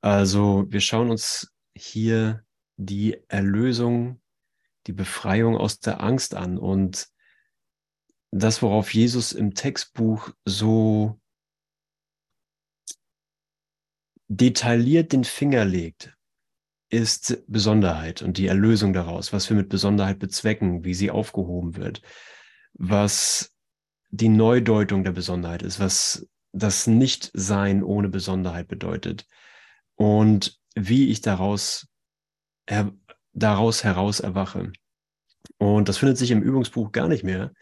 Also wir schauen uns hier die Erlösung, die Befreiung aus der Angst an. Und das, worauf Jesus im Textbuch so detailliert den Finger legt, ist Besonderheit und die Erlösung daraus, was wir mit Besonderheit bezwecken, wie sie aufgehoben wird, was die Neudeutung der Besonderheit ist, was das Nichtsein ohne Besonderheit bedeutet und wie ich daraus, her, daraus heraus erwache. Und das findet sich im Übungsbuch gar nicht mehr,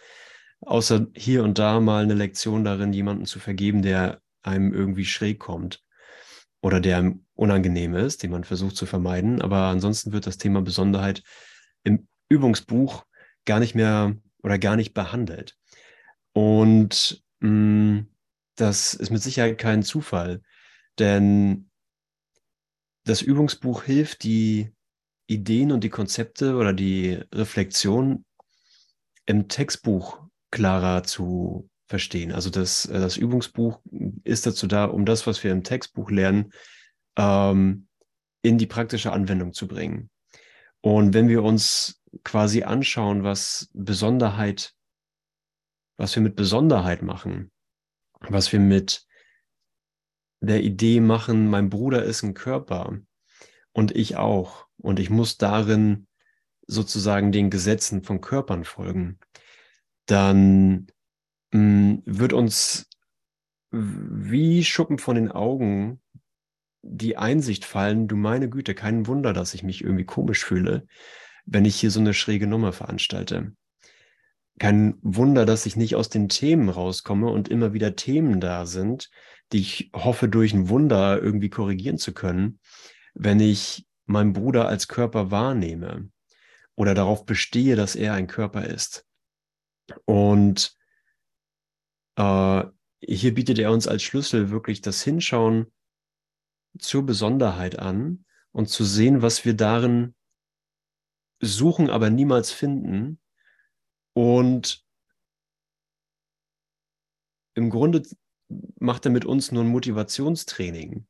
außer hier und da mal eine Lektion darin, jemanden zu vergeben, der einem irgendwie schräg kommt oder der unangenehm ist, den man versucht zu vermeiden. Aber ansonsten wird das Thema Besonderheit im Übungsbuch gar nicht mehr oder gar nicht behandelt. Und mh, mm, das ist mit Sicherheit kein Zufall, denn das Übungsbuch hilft, die Ideen und die Konzepte oder die Reflexion im Textbuch klarer zu verstehen. Also das, äh, das Übungsbuch ist dazu da, um das, was wir im Textbuch lernen, ähm, in die praktische Anwendung zu bringen. Und wenn wir uns quasi anschauen, was Besonderheit, was wir mit Besonderheit machen, was wir mit der Idee machen, mein Bruder ist ein Körper und ich auch. Und ich muss darin sozusagen den Gesetzen von Körpern folgen, dann mh, mm, wird uns wie Schuppen von den Augen die Einsicht fallen, du meine Güte, kein Wunder, dass ich mich irgendwie komisch fühle, wenn ich hier so eine schräge Nummer veranstalte. Kein Wunder, dass ich nicht aus den Themen rauskomme und immer wieder Themen da sind, die ich hoffe, durch ein Wunder irgendwie korrigieren zu können, wenn ich meinen Bruder als Körper wahrnehme oder darauf bestehe, dass er ein Körper ist. Und äh, hier bietet er uns als Schlüssel wirklich das Hinschauen zur Besonderheit an und zu sehen, was wir darin suchen, aber niemals finden. Und im Grunde macht er mit uns nur ein Motivationstraining,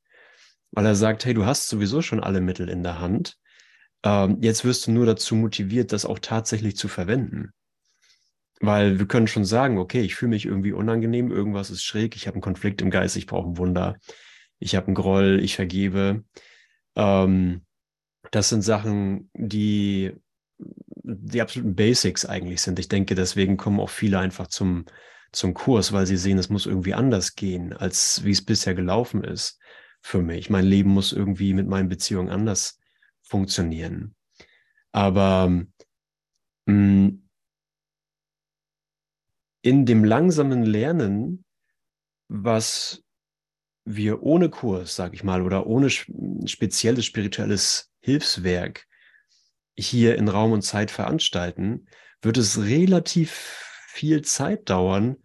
weil er sagt, hey, du hast sowieso schon alle Mittel in der Hand. Ähm, jetzt wirst du nur dazu motiviert, das auch tatsächlich zu verwenden. Weil wir können schon sagen, okay, ich fühle mich irgendwie unangenehm, irgendwas ist schräg, ich habe einen Konflikt im Geist, ich brauche ein Wunder, ich habe einen Groll, ich vergebe. Ähm, das sind Sachen, die die absoluten Basics eigentlich sind. Ich denke, deswegen kommen auch viele einfach zum, zum Kurs, weil sie sehen, es muss irgendwie anders gehen, als wie es bisher gelaufen ist für mich. Mein Leben muss irgendwie mit meinen Beziehungen anders funktionieren. Aber mh, mm, in dem langsamen Lernen, was wir ohne Kurs, sag ich mal, oder ohne spezielles spirituelles Hilfswerk hier in Raum und Zeit veranstalten, wird es relativ viel Zeit dauern,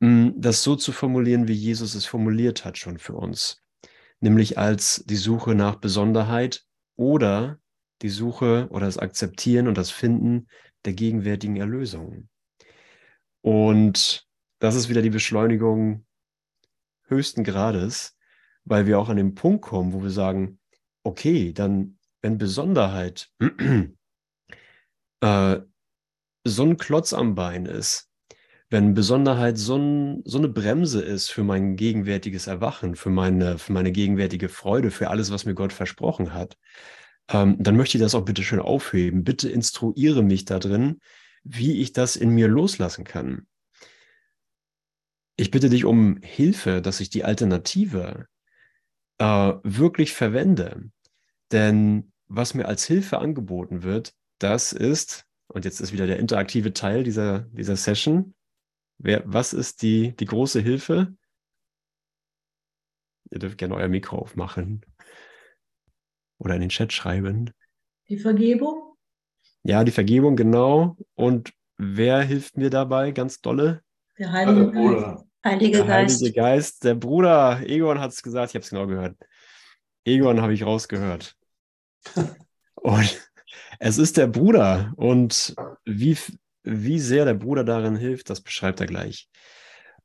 das so zu formulieren, wie Jesus es formuliert hat schon für uns. Nämlich als die Suche nach Besonderheit oder die Suche oder das Akzeptieren und das Finden der gegenwärtigen Erlösung. Und das ist wieder die Beschleunigung höchsten Grades, weil wir auch an den Punkt kommen, wo wir sagen, okay, dann, wenn Besonderheit äh, so ein Klotz am Bein ist, wenn Besonderheit so, ein, so, eine Bremse ist für mein gegenwärtiges Erwachen, für meine, für meine gegenwärtige Freude, für alles, was mir Gott versprochen hat, ähm, dann möchte ich das auch bitte schön aufheben. Bitte instruiere mich da drin, wie ich das in mir loslassen kann. Ich bitte dich um Hilfe, dass ich die Alternative äh, wirklich verwende. Denn was mir als Hilfe angeboten wird, das ist, und jetzt ist wieder der interaktive Teil dieser, dieser Session, wer, was ist die, die große Hilfe? Ihr dürft gerne euer Mikro aufmachen oder in den Chat schreiben. Die Vergebung? Ja, die Vergebung, genau. Und wer hilft mir dabei ganz dolle? Der Heilige Geist. Heilige der Geist. Heilige Geist. Der Bruder, Egon hat es gesagt, ich habe es genau gehört. Egon habe ich rausgehört. Und es ist der Bruder. Und wie, wie sehr der Bruder darin hilft, das beschreibt er gleich.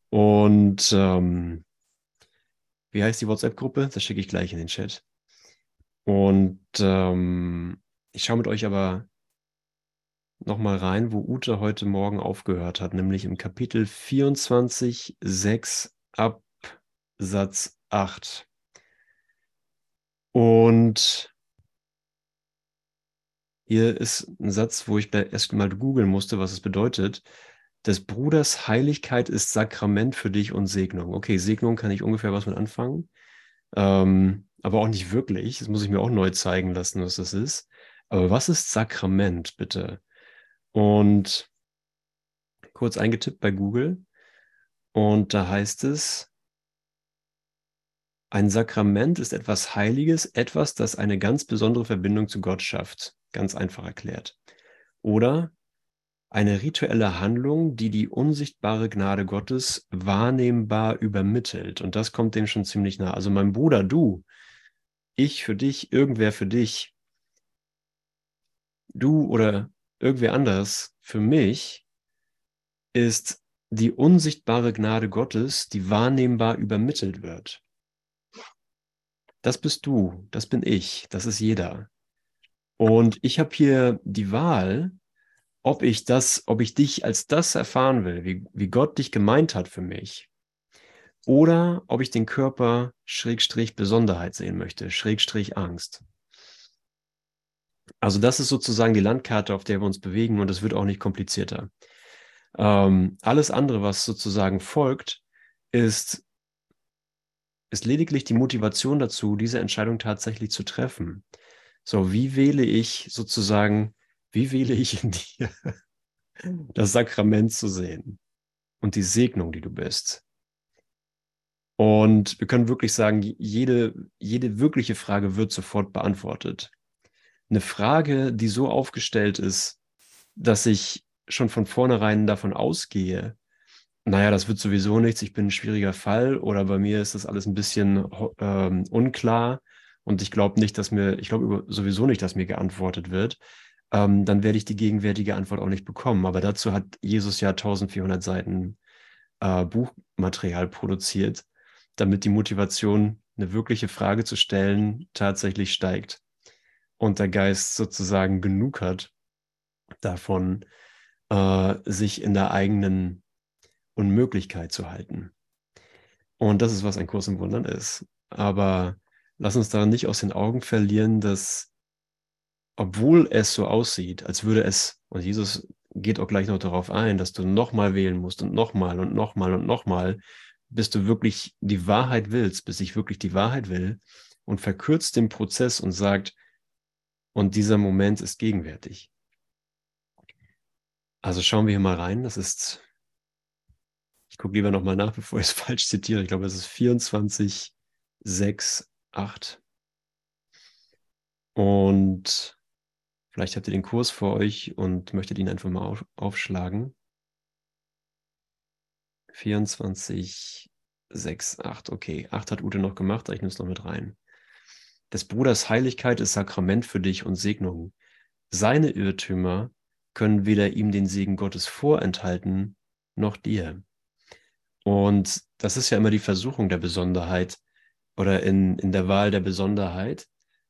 Und ähm, Wie heißt die WhatsApp-Gruppe? Das schicke ich gleich in den Chat. Und ähm, ich schaue mit euch aber nochmal rein, wo Ute heute Morgen aufgehört hat, nämlich im Kapitel 24, 6 Absatz 8. Und hier ist ein Satz, wo ich erst mal googeln musste, was es bedeutet. Des Bruders Heiligkeit ist Sakrament für dich und Segnung. Okay, Segnung kann ich ungefähr was mit anfangen, ähm, aber auch nicht wirklich. Das muss ich mir auch neu zeigen lassen, was das ist. Aber was ist Sakrament, bitte? Und kurz eingetippt bei Google. Und da heißt es, ein Sakrament ist etwas Heiliges, etwas, das eine ganz besondere Verbindung zu Gott schafft. Ganz einfach erklärt. Oder eine rituelle Handlung, die die unsichtbare Gnade Gottes wahrnehmbar übermittelt. Und das kommt dem schon ziemlich nah. Also mein Bruder, du, ich für dich, irgendwer für dich, du oder irgendwer anders für mich ist die unsichtbare Gnade Gottes, die wahrnehmbar übermittelt wird. Das bist du, das bin ich, das ist jeder. Und ich habe hier die Wahl, ob ich das, ob ich dich als das erfahren will, wie, wie Gott dich gemeint hat für mich, oder ob ich den Körper Schrägstrich Besonderheit sehen möchte, Schrägstrich Angst. Also das ist sozusagen die Landkarte, auf der wir uns bewegen und es wird auch nicht komplizierter. Ähm, alles andere, was sozusagen folgt, ist, ist lediglich die Motivation dazu, diese Entscheidung tatsächlich zu treffen. So, wie wähle ich sozusagen, wie wähle ich in dir das Sakrament zu sehen und die Segnung, die du bist? Und wir können wirklich sagen, jede, jede wirkliche Frage wird sofort beantwortet. Eine Frage, die so aufgestellt ist, dass ich schon von vornherein davon ausgehe, naja, das wird sowieso nichts, ich bin ein schwieriger Fall oder bei mir ist das alles ein bisschen ähm, unklar und ich glaube nicht, dass mir, ich glaube sowieso nicht, dass mir geantwortet wird, ähm, dann werde ich die gegenwärtige Antwort auch nicht bekommen. Aber dazu hat Jesus ja 1400 Seiten äh, Buchmaterial produziert, damit die Motivation, eine wirkliche Frage zu stellen, tatsächlich steigt und der Geist sozusagen genug hat davon, äh, sich in der eigenen Unmöglichkeit zu halten. Und das ist, was ein Kurs im Wundern ist. Aber lass uns daran nicht aus den Augen verlieren, dass obwohl es so aussieht, als würde es, und Jesus geht auch gleich noch darauf ein, dass du nochmal wählen musst und nochmal und nochmal und nochmal, bis du wirklich die Wahrheit willst, bis ich wirklich die Wahrheit will und verkürzt den Prozess und sagt, und dieser Moment ist gegenwärtig. Also schauen wir hier mal rein. Das ist, ich gucke lieber nochmal nach, bevor ich es falsch zitiere. Ich glaube, es ist 24, 6, 8. Und vielleicht habt ihr den Kurs vor euch und möchtet ihn einfach mal auf, aufschlagen. 24, 6, 8. Okay, 8 hat Ute noch gemacht, ich nehme es noch mit rein. Des Bruders Heiligkeit ist Sakrament für dich und Segnung. Seine Irrtümer können weder ihm den Segen Gottes vorenthalten, noch dir. Und das ist ja immer die Versuchung der Besonderheit, oder in, in der Wahl der Besonderheit,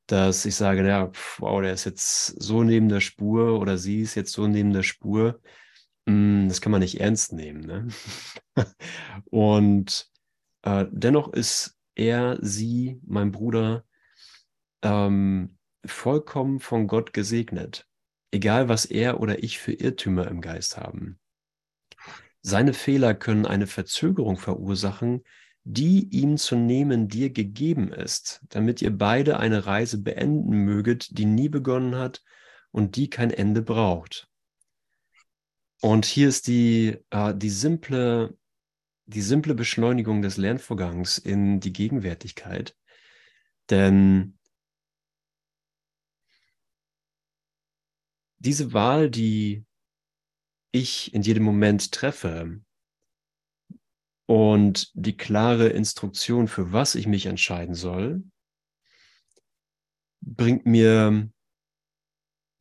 dass ich sage, ja, wow, der ist jetzt so neben der Spur oder sie ist jetzt so neben der Spur, hm, das kann man nicht ernst nehmen. Ne? Und äh, dennoch ist er, sie, mein Bruder, ähm, vollkommen von Gott gesegnet, egal was er oder ich für Irrtümer im Geist haben. Seine Fehler können eine Verzögerung verursachen, die ihm zu nehmen dir gegeben ist, damit ihr beide eine Reise beenden möget, die nie begonnen hat und die kein Ende braucht. Und hier ist die, äh, die, simple, die simple Beschleunigung des Lernvorgangs in die Gegenwärtigkeit. Denn diese Wahl, die ich in jedem Moment treffe, und die klare Instruktion, für was ich mich entscheiden soll, bringt mir,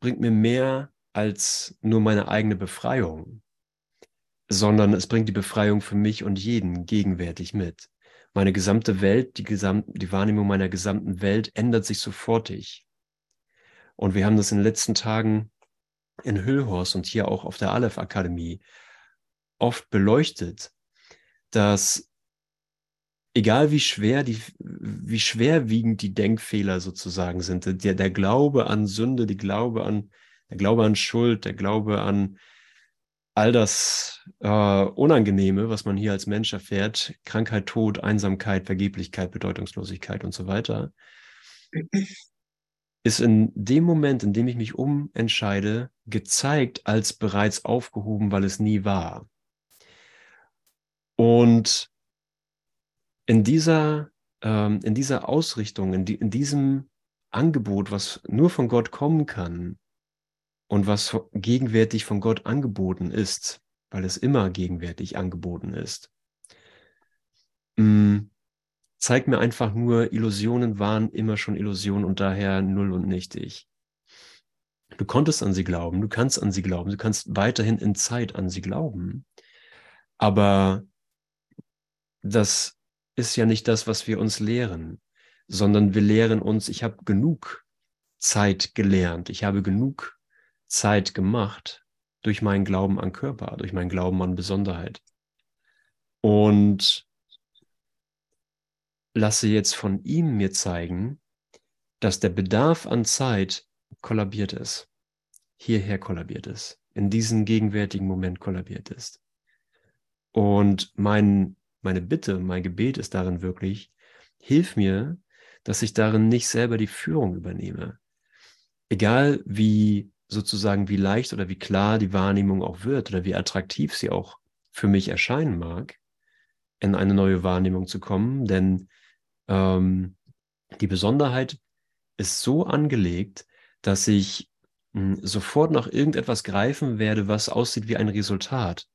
bringt mir mehr als nur meine eigene Befreiung, sondern es bringt die Befreiung für mich und jeden gegenwärtig mit. Meine gesamte Welt, die, gesam die Wahrnehmung meiner gesamten Welt ändert sich sofortig. Und wir haben das in den letzten Tagen in Hüllhorst und hier auch auf der Aleph Akademie oft beleuchtet, dass egal wie schwer die, wie schwerwiegend die Denkfehler sozusagen sind, der, der Glaube an Sünde, die Glaube an, der Glaube an Schuld, der Glaube an all das äh, Unangenehme, was man hier als Mensch erfährt, Krankheit, Tod, Einsamkeit, Vergeblichkeit, Bedeutungslosigkeit und so weiter, ist in dem Moment, in dem ich mich umentscheide, gezeigt als bereits aufgehoben, weil es nie war. Und in dieser, ähm, in dieser Ausrichtung, in, die, in diesem Angebot, was nur von Gott kommen kann und was gegenwärtig von Gott angeboten ist, weil es immer gegenwärtig angeboten ist, mh, mm, zeigt mir einfach nur, Illusionen waren immer schon Illusionen und daher null und nichtig. Du konntest an sie glauben, du kannst an sie glauben, du kannst weiterhin in Zeit an sie glauben. Aber das ist ja nicht das, was wir uns lehren, sondern wir lehren uns, ich habe genug Zeit gelernt, ich habe genug Zeit gemacht durch meinen Glauben an Körper, durch meinen Glauben an Besonderheit. Und lasse jetzt von ihm mir zeigen, dass der Bedarf an Zeit kollabiert ist, hierher kollabiert ist, in diesem gegenwärtigen Moment kollabiert ist. Und mein, meine Bitte, mein Gebet ist darin wirklich, hilf mir, dass ich darin nicht selber die Führung übernehme. Egal wie sozusagen, wie leicht oder wie klar die Wahrnehmung auch wird oder wie attraktiv sie auch für mich erscheinen mag, in eine neue Wahrnehmung zu kommen, denn ähm, die Besonderheit ist so angelegt, dass ich mh, hm, sofort nach irgendetwas greifen werde, was aussieht wie ein Resultat,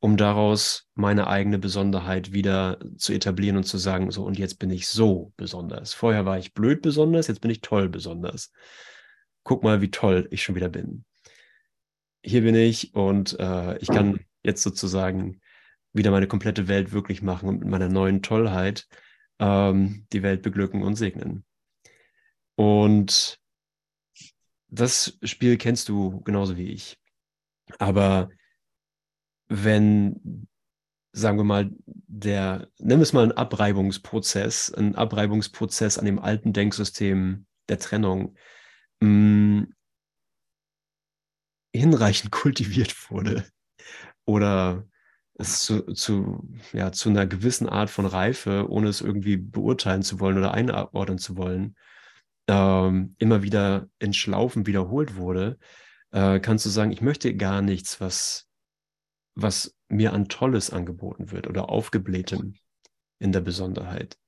um daraus meine eigene Besonderheit wieder zu etablieren und zu sagen, so und jetzt bin ich so besonders. Vorher war ich blöd besonders, jetzt bin ich toll besonders. Guck mal, wie toll ich schon wieder bin. Hier bin ich und äh, ich kann jetzt sozusagen wieder meine komplette Welt wirklich machen und mit meiner neuen Tollheit ähm, die Welt beglücken und segnen. Und das Spiel kennst du genauso wie ich. Aber wenn, sagen wir mal, der, nimm es mal einen Abreibungsprozess, ein Abreibungsprozess an dem alten Denksystem der Trennung, mh, mm, hinreichend kultiviert wurde oder es zu, zu, ja, zu einer gewissen Art von Reife, ohne es irgendwie beurteilen zu wollen oder einordnen zu wollen, ähm, immer wieder in Schlaufen wiederholt wurde, äh, kannst du sagen, ich möchte gar nichts, was, was mir an Tolles angeboten wird oder aufgeblähtem in der Besonderheit.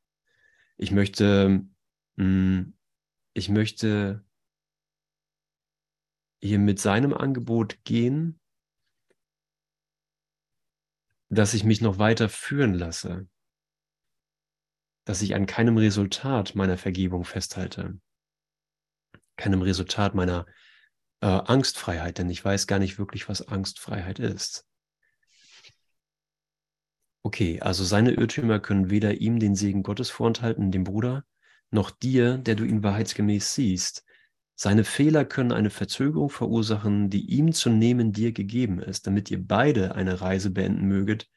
Ich möchte, mh, mm, ich möchte hier mit seinem Angebot gehen dass ich mich noch weiter führen lasse, dass ich an keinem Resultat meiner Vergebung festhalte, keinem Resultat meiner äh, Angstfreiheit, denn ich weiß gar nicht wirklich, was Angstfreiheit ist. Okay, also seine Irrtümer können weder ihm den Segen Gottes vorenthalten, dem Bruder, noch dir, der du ihn wahrheitsgemäß siehst, seine Fehler können eine Verzögerung verursachen, die ihm zu nehmen dir gegeben ist, damit ihr beide eine Reise beenden möget,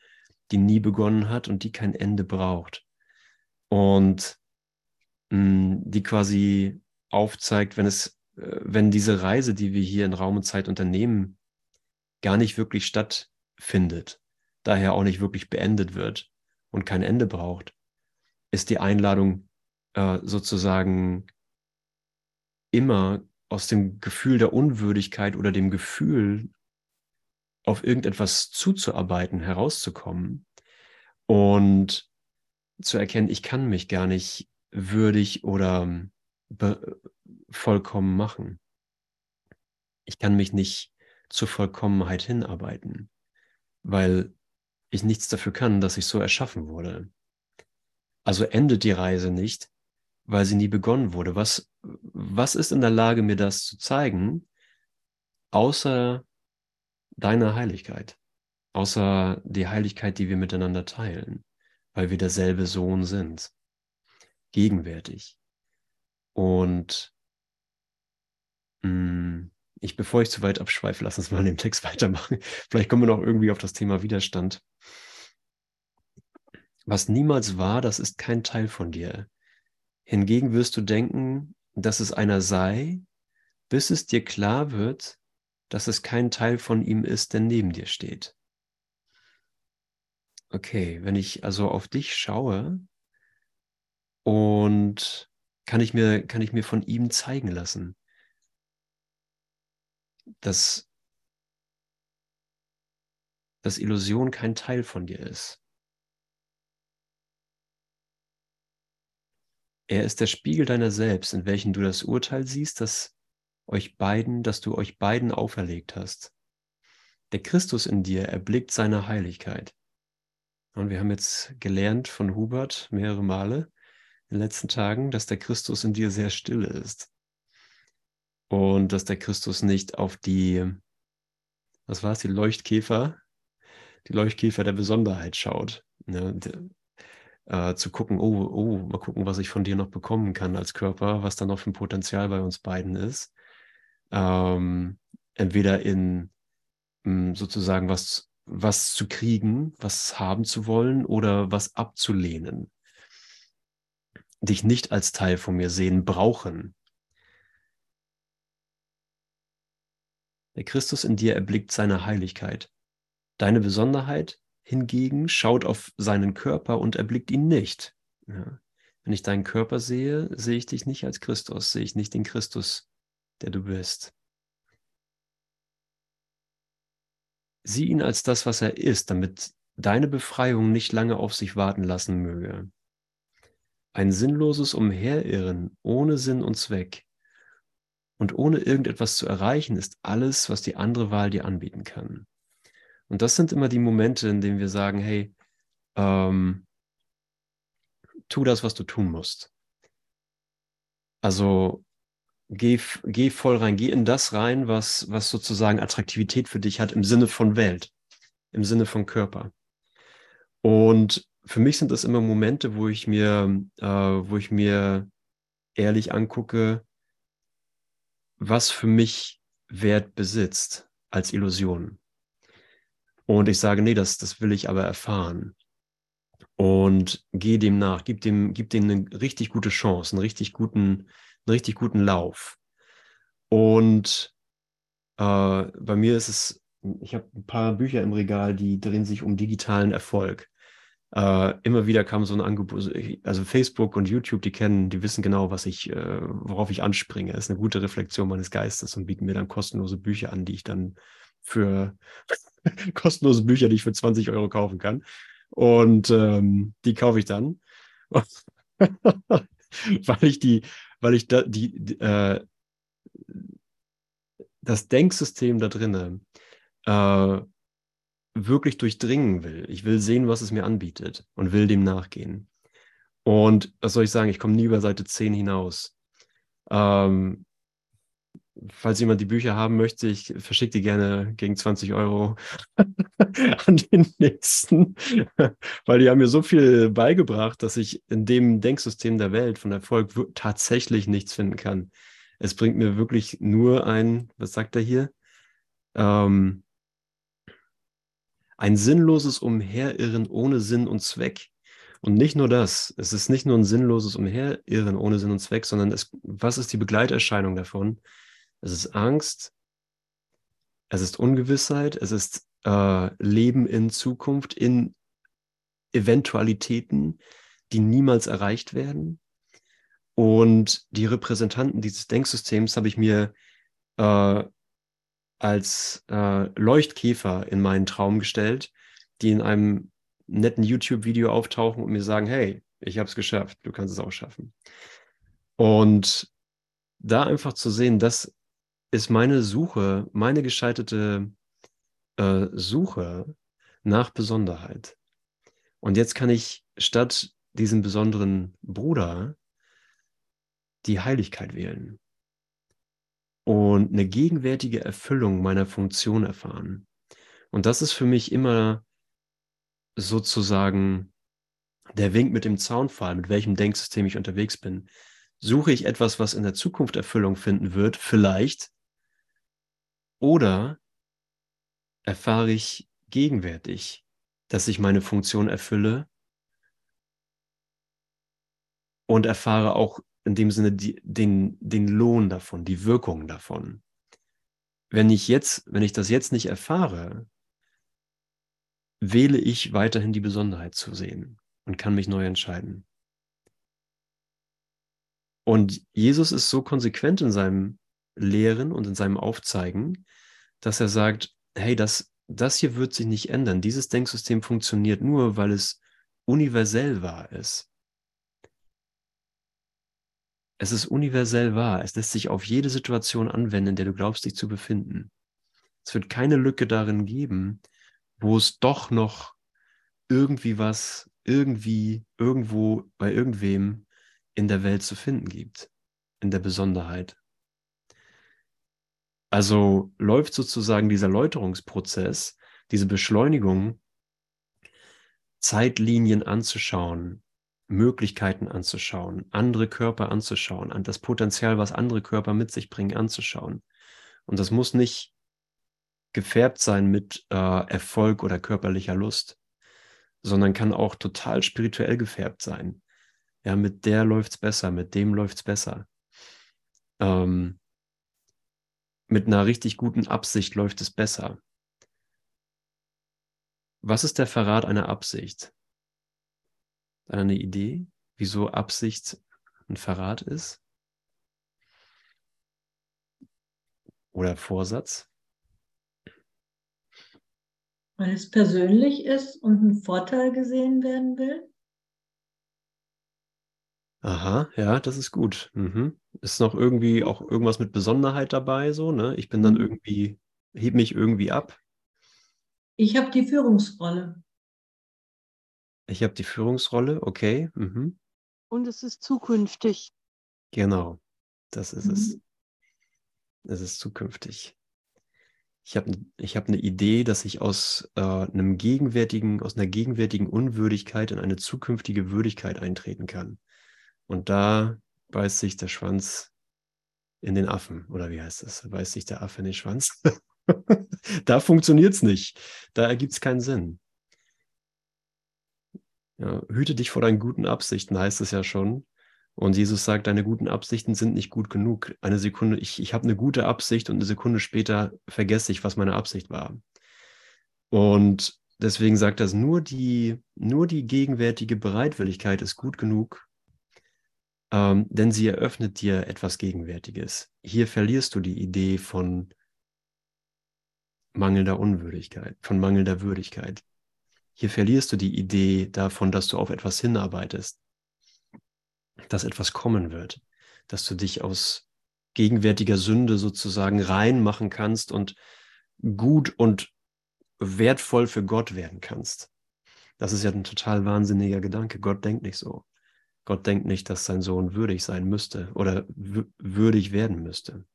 die nie begonnen hat und die kein Ende braucht. Und mh, mm, die quasi aufzeigt, wenn es, äh, wenn diese Reise, die wir hier in Raum und Zeit unternehmen, gar nicht wirklich stattfindet, daher auch nicht wirklich beendet wird und kein Ende braucht, ist die Einladung äh, sozusagen immer aus dem Gefühl der Unwürdigkeit oder dem Gefühl, auf irgendetwas zuzuarbeiten, herauszukommen und zu erkennen, ich kann mich gar nicht würdig oder vollkommen machen. Ich kann mich nicht zur Vollkommenheit hinarbeiten, weil ich nichts dafür kann, dass ich so erschaffen wurde. Also endet die Reise nicht, weil sie nie begonnen wurde. Was, was ist in der Lage, mir das zu zeigen, außer deiner Heiligkeit, außer die Heiligkeit, die wir miteinander teilen? weil wir derselbe Sohn sind, gegenwärtig. Und mh, mm, ich, bevor ich zu weit abschweife, lass uns mal den Text weitermachen. Vielleicht kommen wir noch irgendwie auf das Thema Widerstand. Was niemals war, das ist kein Teil von dir. Hingegen wirst du denken, dass es einer sei, bis es dir klar wird, dass es kein Teil von ihm ist, der neben dir steht. Okay, wenn ich also auf dich schaue und kann ich mir, kann ich mir von ihm zeigen lassen, dass, dass Illusion kein Teil von dir ist. Er ist der Spiegel deiner selbst, in welchem du das Urteil siehst, das euch beiden, das du euch beiden auferlegt hast. Der Christus in dir erblickt seine Heiligkeit. Und wir haben jetzt gelernt von Hubert mehrere Male in den letzten Tagen, dass der Christus in dir sehr still ist. Und dass der Christus nicht auf die, was war es, die Leuchtkäfer, die Leuchtkäfer der Besonderheit schaut. Ne? Äh, zu gucken, oh, oh, mal gucken, was ich von dir noch bekommen kann als Körper, was da noch für ein Potenzial bei uns beiden ist. Ähm, entweder in mh, sozusagen was was zu kriegen, was haben zu wollen oder was abzulehnen. Dich nicht als Teil von mir sehen, brauchen. Der Christus in dir erblickt seine Heiligkeit. Deine Besonderheit hingegen schaut auf seinen Körper und erblickt ihn nicht. Ja. Wenn ich deinen Körper sehe, sehe ich dich nicht als Christus, sehe ich nicht den Christus, der du bist. Sieh ihn als das, was er ist, damit deine Befreiung nicht lange auf sich warten lassen möge. Ein sinnloses Umherirren ohne Sinn und Zweck und ohne irgendetwas zu erreichen ist alles, was die andere Wahl dir anbieten kann. Und das sind immer die Momente, in denen wir sagen, hey, ähm, tu das, was du tun musst. Also geh, geh voll rein, geh in das rein, was, was sozusagen Attraktivität für dich hat im Sinne von Welt, im Sinne von Körper. Und für mich sind das immer Momente, wo ich mir, äh, wo ich mir ehrlich angucke, was für mich Wert besitzt als Illusion. Und ich sage, nee, das, das will ich aber erfahren. Und geh dem nach, gib dem, gib dem eine richtig gute Chance, einen richtig guten, einen richtig guten Lauf. Und äh, bei mir ist es, ich habe ein paar Bücher im Regal, die drehen sich um digitalen Erfolg. Äh, immer wieder kam so ein Angebot, also Facebook und YouTube, die kennen, die wissen genau, was ich, äh, worauf ich anspringe. Das ist eine gute Reflexion meines Geistes und bieten mir dann kostenlose Bücher an, die ich dann für kostenlose Bücher, die ich für 20 Euro kaufen kann. Und ähm, die kaufe ich dann. weil ich die, weil ich da, die, äh, das Denksystem da drinnen äh, wirklich durchdringen will. Ich will sehen, was es mir anbietet und will dem nachgehen. Und was soll ich sagen, ich komme nie über Seite 10 hinaus. Ähm, falls jemand die Bücher haben möchte, ich verschicke die gerne gegen 20 Euro an den nächsten, weil die haben mir so viel beigebracht, dass ich in dem Denksystem der Welt von Erfolg tatsächlich nichts finden kann. Es bringt mir wirklich nur ein, was sagt er hier? Ähm, ein sinnloses Umherirren ohne Sinn und Zweck. Und nicht nur das, es ist nicht nur ein sinnloses Umherirren ohne Sinn und Zweck, sondern es, was ist die Begleiterscheinung davon? Es ist Angst, es ist Ungewissheit, es ist äh, Leben in Zukunft, in Eventualitäten, die niemals erreicht werden. Und die Repräsentanten dieses Denksystems habe ich mir äh, als äh, Leuchtkäfer in meinen Traum gestellt, die in einem netten YouTube-Video auftauchen und mir sagen, hey, ich habe es geschafft, du kannst es auch schaffen. Und da einfach zu sehen, dass ist meine Suche, meine gescheiterte äh, Suche nach Besonderheit. Und jetzt kann ich statt diesem besonderen Bruder die Heiligkeit wählen und eine gegenwärtige Erfüllung meiner Funktion erfahren. Und das ist für mich immer sozusagen der winkt mit dem Zaunpfahl, mit welchem Denksystem ich unterwegs bin. Suche ich etwas, was in der Zukunft Erfüllung finden wird? Vielleicht. Oder erfahre ich gegenwärtig, dass ich meine Funktion erfülle und erfahre auch in dem Sinne die, den, den Lohn davon, die Wirkung davon. Wenn ich jetzt, wenn ich das jetzt nicht erfahre, wähle ich weiterhin die Besonderheit zu sehen und kann mich neu entscheiden. Und Jesus ist so konsequent in seinem Lehren und in seinem Aufzeigen, dass er sagt, hey, das, das hier wird sich nicht ändern. Dieses Denksystem funktioniert nur, weil es universell wahr ist. Es ist universell wahr. Es lässt sich auf jede Situation anwenden, in der du glaubst, dich zu befinden. Es wird keine Lücke darin geben, wo es doch noch irgendwie was, irgendwie, irgendwo, bei irgendwem in der Welt zu finden gibt, in der Besonderheit. Also läuft sozusagen dieser Läuterungsprozess, diese Beschleunigung, Zeitlinien anzuschauen, Möglichkeiten anzuschauen, andere Körper anzuschauen, an das Potenzial, was andere Körper mit sich bringen, anzuschauen. Und das muss nicht gefärbt sein mit äh, Erfolg oder körperlicher Lust, sondern kann auch total spirituell gefärbt sein. Ja, mit der läuft es besser, mit dem läuft es besser. Ähm, mit einer richtig guten Absicht läuft es besser. Was ist der Verrat einer Absicht? Eine Idee, wieso Absicht ein Verrat ist? Oder Vorsatz? Weil es persönlich ist und ein Vorteil gesehen werden will? Aha, ja, das ist gut. Mhm. Ist noch irgendwie auch irgendwas mit Besonderheit dabei, so, ne? Ich bin dann mhm. irgendwie, heb mich irgendwie ab. Ich habe die Führungsrolle. Ich habe die Führungsrolle, okay. Mhm. Und es ist zukünftig. Genau, das ist mhm. es. Es ist zukünftig. Ich habe ich hab eine Idee, dass ich aus äh, einem gegenwärtigen, aus einer gegenwärtigen Unwürdigkeit in eine zukünftige Würdigkeit eintreten kann. Und da beißt sich der Schwanz in den Affen, oder wie heißt das? Beißt sich der Affe in den Schwanz? da funktioniert es nicht. Da ergibt es keinen Sinn. Ja, hüte dich vor deinen guten Absichten, heißt es ja schon. Und Jesus sagt, deine guten Absichten sind nicht gut genug. Eine Sekunde, ich, ich habe eine gute Absicht und eine Sekunde später vergesse ich, was meine Absicht war. Und deswegen sagt er, nur die, nur die gegenwärtige Bereitwilligkeit ist gut genug, ähm, denn sie eröffnet dir etwas Gegenwärtiges. Hier verlierst du die Idee von mangelnder Unwürdigkeit, von mangelnder Würdigkeit. Hier verlierst du die Idee davon, dass du auf etwas hinarbeitest, dass etwas kommen wird, dass du dich aus gegenwärtiger Sünde sozusagen rein machen kannst und gut und wertvoll für Gott werden kannst. Das ist ja ein total wahnsinniger Gedanke. Gott denkt nicht so. Gott denkt nicht, dass sein Sohn würdig sein müsste oder würdig werden müsste.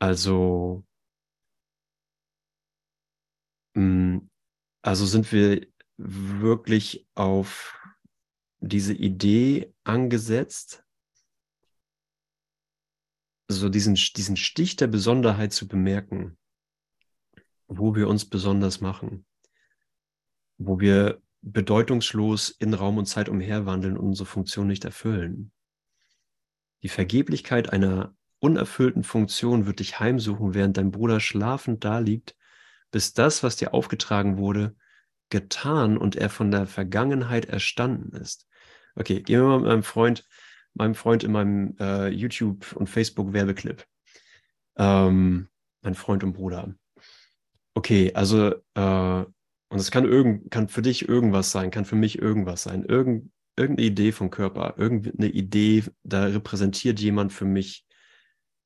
Also, mm, also sind wir wirklich auf diese Idee angesetzt, so diesen, diesen Stich der Besonderheit zu bemerken, wo wir uns besonders machen, wo wir bedeutungslos in Raum und Zeit umherwandeln und unsere Funktion nicht erfüllen. Die Vergeblichkeit einer unerfüllten Funktion wird dich heimsuchen, während dein Bruder schlafend daliegt, bis das, was dir aufgetragen wurde, getan und er von der Vergangenheit erstanden ist. Okay, gehen wir mal mit meinem Freund, meinem Freund in meinem äh, YouTube- und Facebook-Werbeclip. Ähm, mein Freund und Bruder. Okay, also äh, und es kann, irgend, kann für dich irgendwas sein, kann für mich irgendwas sein. Irgend, irgendeine Idee vom Körper, irgendeine Idee, da repräsentiert jemand für mich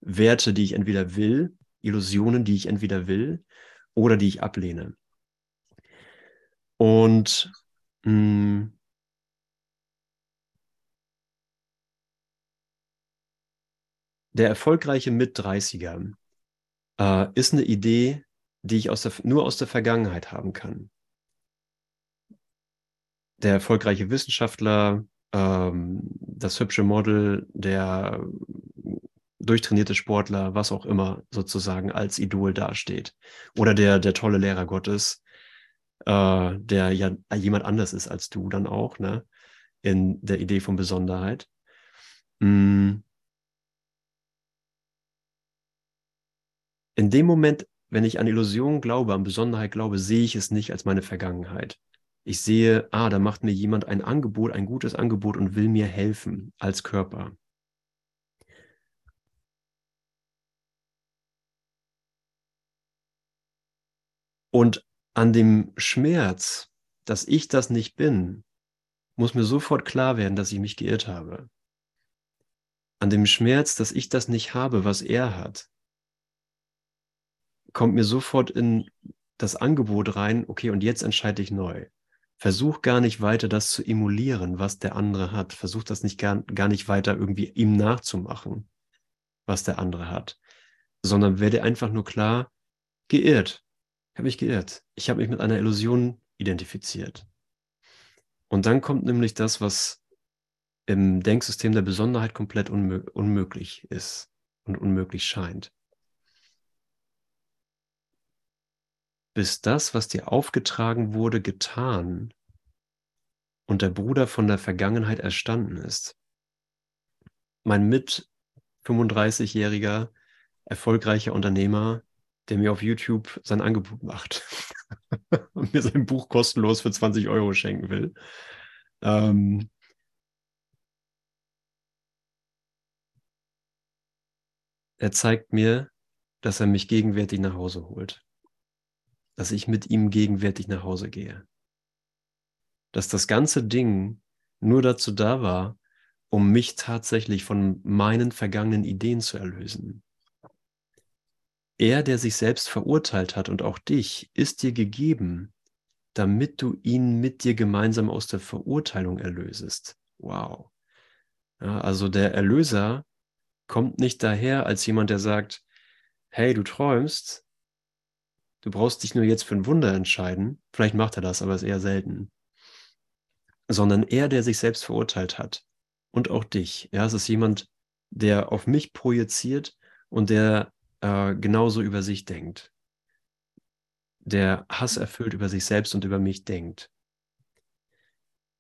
Werte, die ich entweder will, Illusionen, die ich entweder will oder die ich ablehne. Und mh, hm, der erfolgreiche Mit-30er äh, ist eine Idee, die ich aus der, nur aus der Vergangenheit haben kann. der erfolgreiche Wissenschaftler, ähm, das hübsche Model, der durchtrainierte Sportler, was auch immer sozusagen als Idol dasteht. Oder der, der tolle Lehrer Gottes, äh, der ja jemand anders ist als du dann auch, ne? In der Idee von Besonderheit. Mm. In dem Moment, wenn ich an Illusion glaube, an Besonderheit glaube, sehe ich es nicht als meine Vergangenheit. Ich sehe, ah, da macht mir jemand ein Angebot, ein gutes Angebot und will mir helfen als Körper. Und an dem Schmerz, dass ich das nicht bin, muss mir sofort klar werden, dass ich mich geirrt habe. An dem Schmerz, dass ich das nicht habe, was er hat, kommt mir sofort in das Angebot rein, okay, und jetzt entscheide ich neu. Versuch gar nicht weiter das zu emulieren, was der andere hat. Versuch das nicht gar, gar nicht weiter irgendwie ihm nachzumachen, was der andere hat, sondern werde einfach nur klar, geirrt. Habe mich geirrt. Ich habe mich mit einer Illusion identifiziert. Und dann kommt nämlich das, was im Denksystem der Besonderheit komplett unmö unmöglich ist und unmöglich scheint. bis das, was dir aufgetragen wurde, getan und der Bruder von der Vergangenheit erstanden ist. Mein mit 35-jähriger erfolgreicher Unternehmer, der mir auf YouTube sein Angebot macht und mir sein Buch kostenlos für 20 Euro schenken will. Ähm, er zeigt mir, dass er mich gegenwärtig nach Hause holt dass ich mit ihm gegenwärtig nach Hause gehe. Dass das ganze Ding nur dazu da war, um mich tatsächlich von meinen vergangenen Ideen zu erlösen. Er, der sich selbst verurteilt hat und auch dich, ist dir gegeben, damit du ihn mit dir gemeinsam aus der Verurteilung erlösest. Wow. Ja, also der Erlöser kommt nicht daher als jemand, der sagt, hey, du träumst, Du brauchst dich nur jetzt für ein Wunder entscheiden. Vielleicht macht er das, aber ist eher selten. Sondern er, der sich selbst verurteilt hat. Und auch dich. Ja, es ist jemand, der auf mich projiziert und der äh, genauso über sich denkt. Der Hass erfüllt über sich selbst und über mich denkt.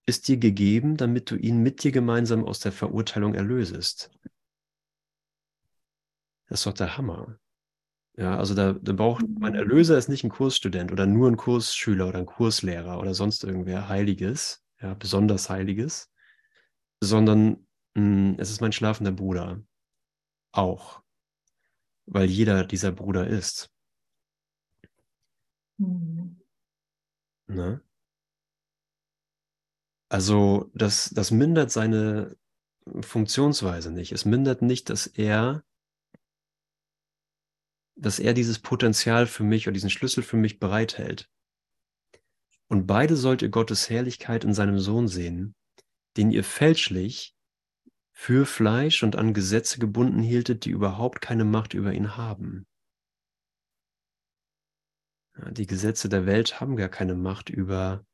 Ist dir gegeben, damit du ihn mit dir gemeinsam aus der Verurteilung erlösest. Das ist doch der Hammer. Ja, also da, da braucht mein mhm. Erlöser ist nicht ein Kursstudent oder nur ein Kursschüler oder ein Kurslehrer oder sonst irgendwer Heiliges, ja, besonders Heiliges, sondern mh, hm, es ist mein schlafender Bruder. Auch. Weil jeder dieser Bruder ist. Mhm. Ne? Also, das, das mindert seine Funktionsweise nicht. Es mindert nicht, dass er dass er dieses Potenzial für mich oder diesen Schlüssel für mich bereithält. Und beide sollt ihr Gottes Herrlichkeit in seinem Sohn sehen, den ihr fälschlich für Fleisch und an Gesetze gebunden hieltet, die überhaupt keine Macht über ihn haben. Die Gesetze der Welt haben gar keine Macht über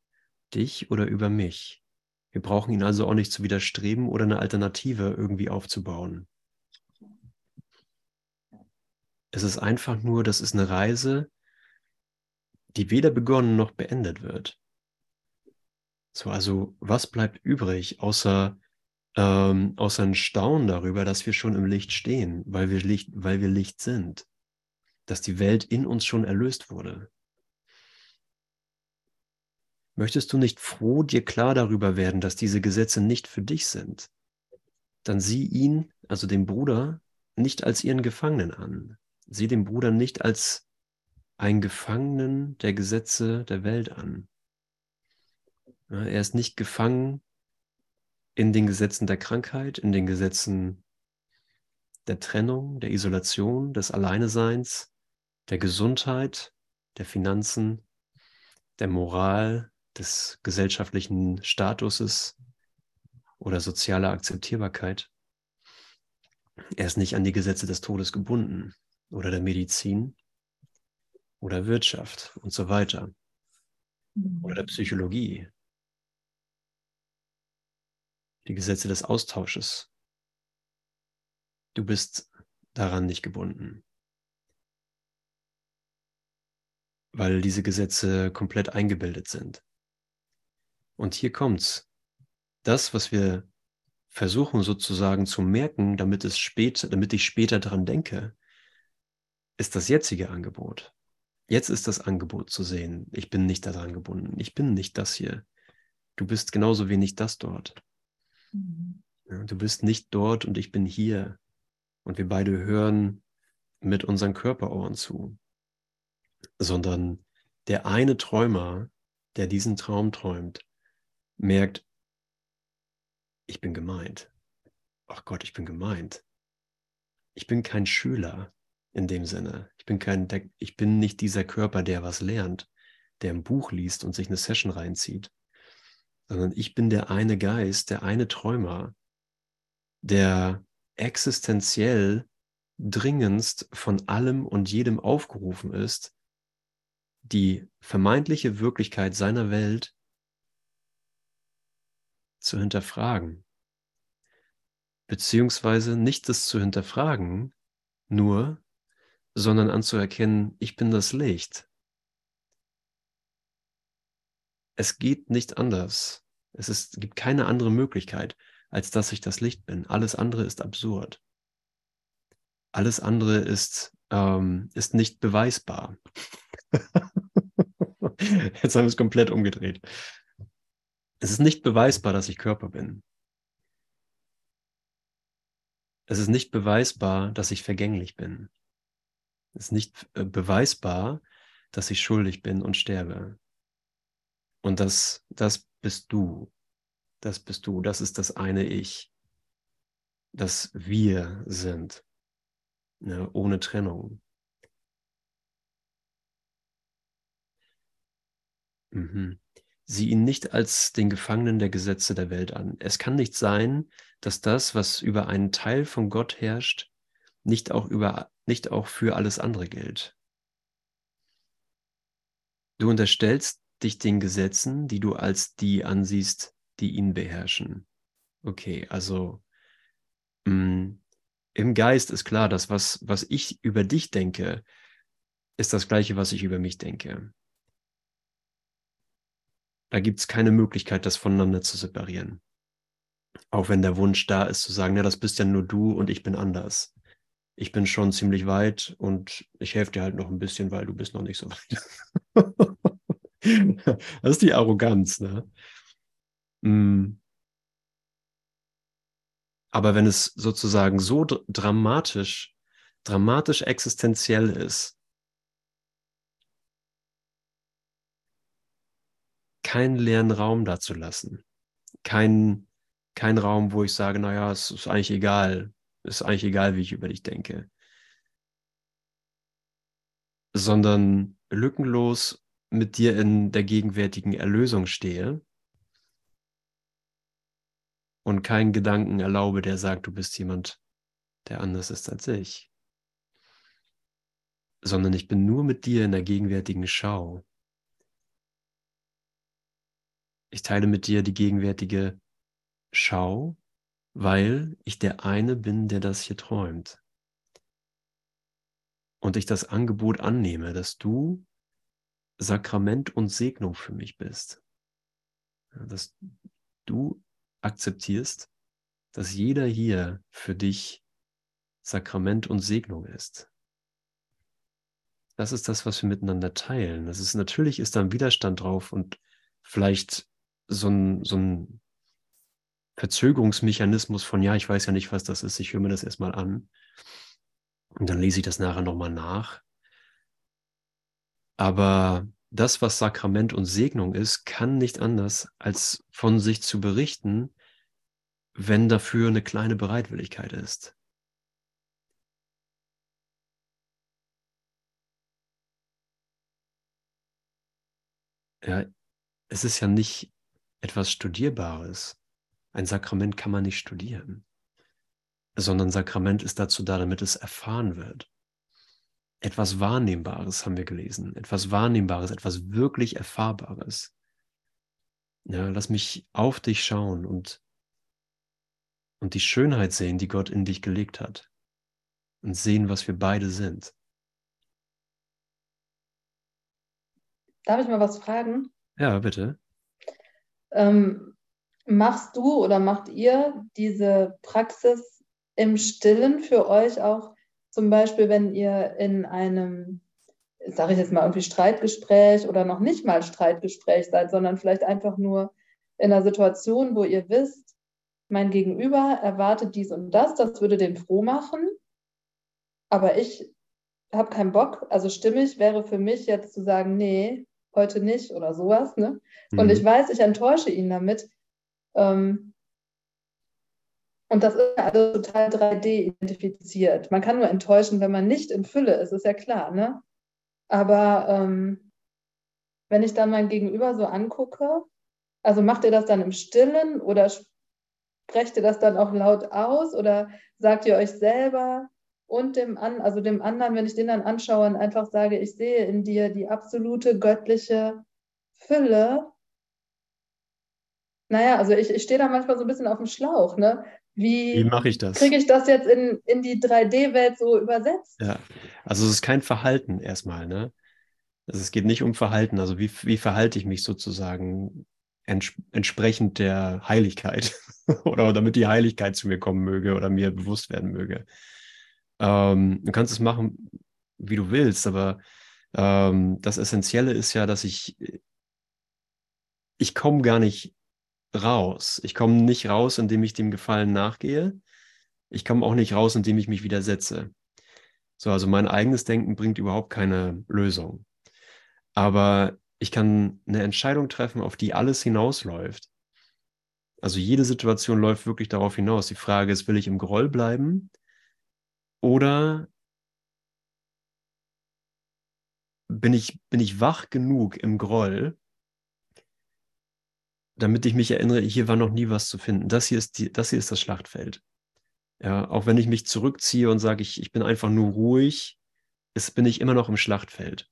dich oder über mich. Wir brauchen ihnen also auch nicht zu widerstreben oder eine Alternative irgendwie aufzubauen. Es ist einfach nur, das ist eine Reise, die weder begonnen noch beendet wird. So, also was bleibt übrig, außer, ähm, außer ein Staunen darüber, dass wir schon im Licht stehen, weil wir Licht, weil wir Licht sind, dass die Welt in uns schon erlöst wurde. Möchtest du nicht froh dir klar darüber werden, dass diese Gesetze nicht für dich sind? Dann sieh ihn, also den Bruder, nicht als ihren Gefangenen an, Sieh den Bruder nicht als einen Gefangenen der Gesetze der Welt an. Er ist nicht gefangen in den Gesetzen der Krankheit, in den Gesetzen der Trennung, der Isolation, des Alleineseins, der Gesundheit, der Finanzen, der Moral, des gesellschaftlichen Statuses oder sozialer Akzeptierbarkeit. Er ist nicht an die Gesetze des Todes gebunden oder der Medizin oder Wirtschaft und so weiter oder der Psychologie. Die Gesetze des Austausches. Du bist daran nicht gebunden, weil diese Gesetze komplett eingebildet sind. Und hier kommt's. Das, was wir versuchen sozusagen zu merken, damit es später, damit ich später daran denke, ist das jetzige Angebot. Jetzt ist das Angebot zu sehen. Ich bin nicht daran gebunden. Ich bin nicht das hier. Du bist genauso wenig das dort. Du bist nicht dort und ich bin hier. Und wir beide hören mit unseren Körperohren zu. Sondern der eine Träumer, der diesen Traum träumt, merkt, ich bin gemeint. Ach Gott, ich bin gemeint. Ich bin kein Schüler in dem Sinne. Ich bin kein, ich bin nicht dieser Körper, der was lernt, der ein Buch liest und sich eine Session reinzieht, sondern ich bin der eine Geist, der eine Träumer, der existenziell dringendst von allem und jedem aufgerufen ist, die vermeintliche Wirklichkeit seiner Welt zu hinterfragen. Beziehungsweise nicht das zu hinterfragen, nur, sondern anzuerkennen, ich bin das Licht. Es geht nicht anders. Es ist, gibt keine andere Möglichkeit, als dass ich das Licht bin. Alles andere ist absurd. Alles andere ist, ähm, ist nicht beweisbar. Jetzt haben wir es komplett umgedreht. Es ist nicht beweisbar, dass ich Körper bin. Es ist nicht beweisbar, dass ich vergänglich bin. Es ist nicht äh, beweisbar, dass ich schuldig bin und sterbe. Und das, das bist du. Das bist du. Das ist das eine Ich. Das wir sind. Ne, ohne Trennung. Mhm. Sieh ihn nicht als den Gefangenen der Gesetze der Welt an. Es kann nicht sein, dass das, was über einen Teil von Gott herrscht, nicht auch, über, nicht auch für alles andere gilt. Du unterstellst dich den Gesetzen, die du als die ansiehst, die ihn beherrschen. Okay, also mh, mm, im Geist ist klar, dass was, was ich über dich denke, ist das gleiche, was ich über mich denke. Da gibt es keine Möglichkeit, das voneinander zu separieren. Auch wenn der Wunsch da ist, zu sagen, ja, das bist ja nur du und ich bin anders. Ich bin schon ziemlich weit und ich helfe dir halt noch ein bisschen, weil du bist noch nicht so weit. das ist die Arroganz, ne? Mm. Aber wenn es sozusagen so dramatisch, dramatisch existenziell ist, keinen leeren Raum dazu lassen. Kein, kein Raum, wo ich sage, naja, es ist eigentlich egal. Es ist eigentlich egal, wie ich über dich denke. Sondern lückenlos mit dir in der gegenwärtigen Erlösung stehe und keinen Gedanken erlaube, der sagt, du bist jemand, der anders ist als ich. Sondern ich bin nur mit dir in der gegenwärtigen Schau ich teile mit dir die gegenwärtige Schau, weil ich der eine bin, der das hier träumt. Und ich das Angebot annehme, dass du Sakrament und Segnung für mich bist. Dass du akzeptierst, dass jeder hier für dich Sakrament und Segnung ist. Das ist das, was wir miteinander teilen. Das ist natürlich ist da ein Widerstand drauf und vielleicht so ein, so ein Verzögerungsmechanismus von, ja, ich weiß ja nicht, was das ist, ich höre mir das erstmal an und dann lese ich das nachher nochmal nach. Aber das, was Sakrament und Segnung ist, kann nicht anders, als von sich zu berichten, wenn dafür eine kleine Bereitwilligkeit ist. Ja, es ist ja nicht etwas Studierbares. Ein Sakrament kann man nicht studieren, sondern Sakrament ist dazu da, damit es erfahren wird. Etwas Wahrnehmbares haben wir gelesen, etwas Wahrnehmbares, etwas wirklich Erfahrbares. Ja, lass mich auf dich schauen und und die Schönheit sehen, die Gott in dich gelegt hat. Und sehen, was wir beide sind. Darf ich mal was fragen? Ja, bitte. Ähm, machst du oder macht ihr diese Praxis im Stillen für euch auch, zum Beispiel, wenn ihr in einem, sage ich jetzt mal, irgendwie Streitgespräch oder noch nicht mal Streitgespräch seid, sondern vielleicht einfach nur in einer Situation, wo ihr wisst, mein Gegenüber erwartet dies und das, das würde den froh machen, aber ich habe keinen Bock, also stimmig wäre für mich jetzt zu sagen, nee, heute nicht oder sowas. Ne? Mhm. Und ich weiß, ich enttäusche ihn damit. Ähm, und das ist also total 3D identifiziert. Man kann nur enttäuschen, wenn man nicht in Fülle ist, ist ja klar. Ne? Aber ähm, wenn ich dann mein Gegenüber so angucke, also macht ihr das dann im Stillen oder sprecht ihr das dann auch laut aus oder sagt ihr euch selber, und dem, an, also dem anderen, wenn ich den dann anschaue und einfach sage, ich sehe in dir die absolute göttliche Fülle. Naja, also ich, ich stehe da manchmal so ein bisschen auf dem Schlauch. Ne? Wie, Wie mache ich das? Kriege ich das jetzt in, in die 3D-Welt so übersetzt? Ja, also es ist kein Verhalten erstmal. Ne? Also es geht nicht um Verhalten. Also wie, wie verhalte ich mich sozusagen ents entsprechend der Heiligkeit oder damit die Heiligkeit zu mir kommen möge oder mir bewusst werden möge. Ähm, du kannst es machen, wie du willst, aber ähm, das Essentielle ist ja, dass ich, ich komme gar nicht raus. Ich komme nicht raus, indem ich dem Gefallen nachgehe. Ich komme auch nicht raus, indem ich mich widersetze. So, also mein eigenes Denken bringt überhaupt keine Lösung. Aber ich kann eine Entscheidung treffen, auf die alles hinausläuft. Also jede Situation läuft wirklich darauf hinaus. Die Frage ist, will ich im Groll bleiben? Oder bin ich, bin ich wach genug im Groll, damit ich mich erinnere, hier war noch nie was zu finden. Das hier ist, die, das, hier ist das Schlachtfeld. Ja, auch wenn ich mich zurückziehe und sage, ich, ich bin einfach nur ruhig, ist, bin ich immer noch im Schlachtfeld.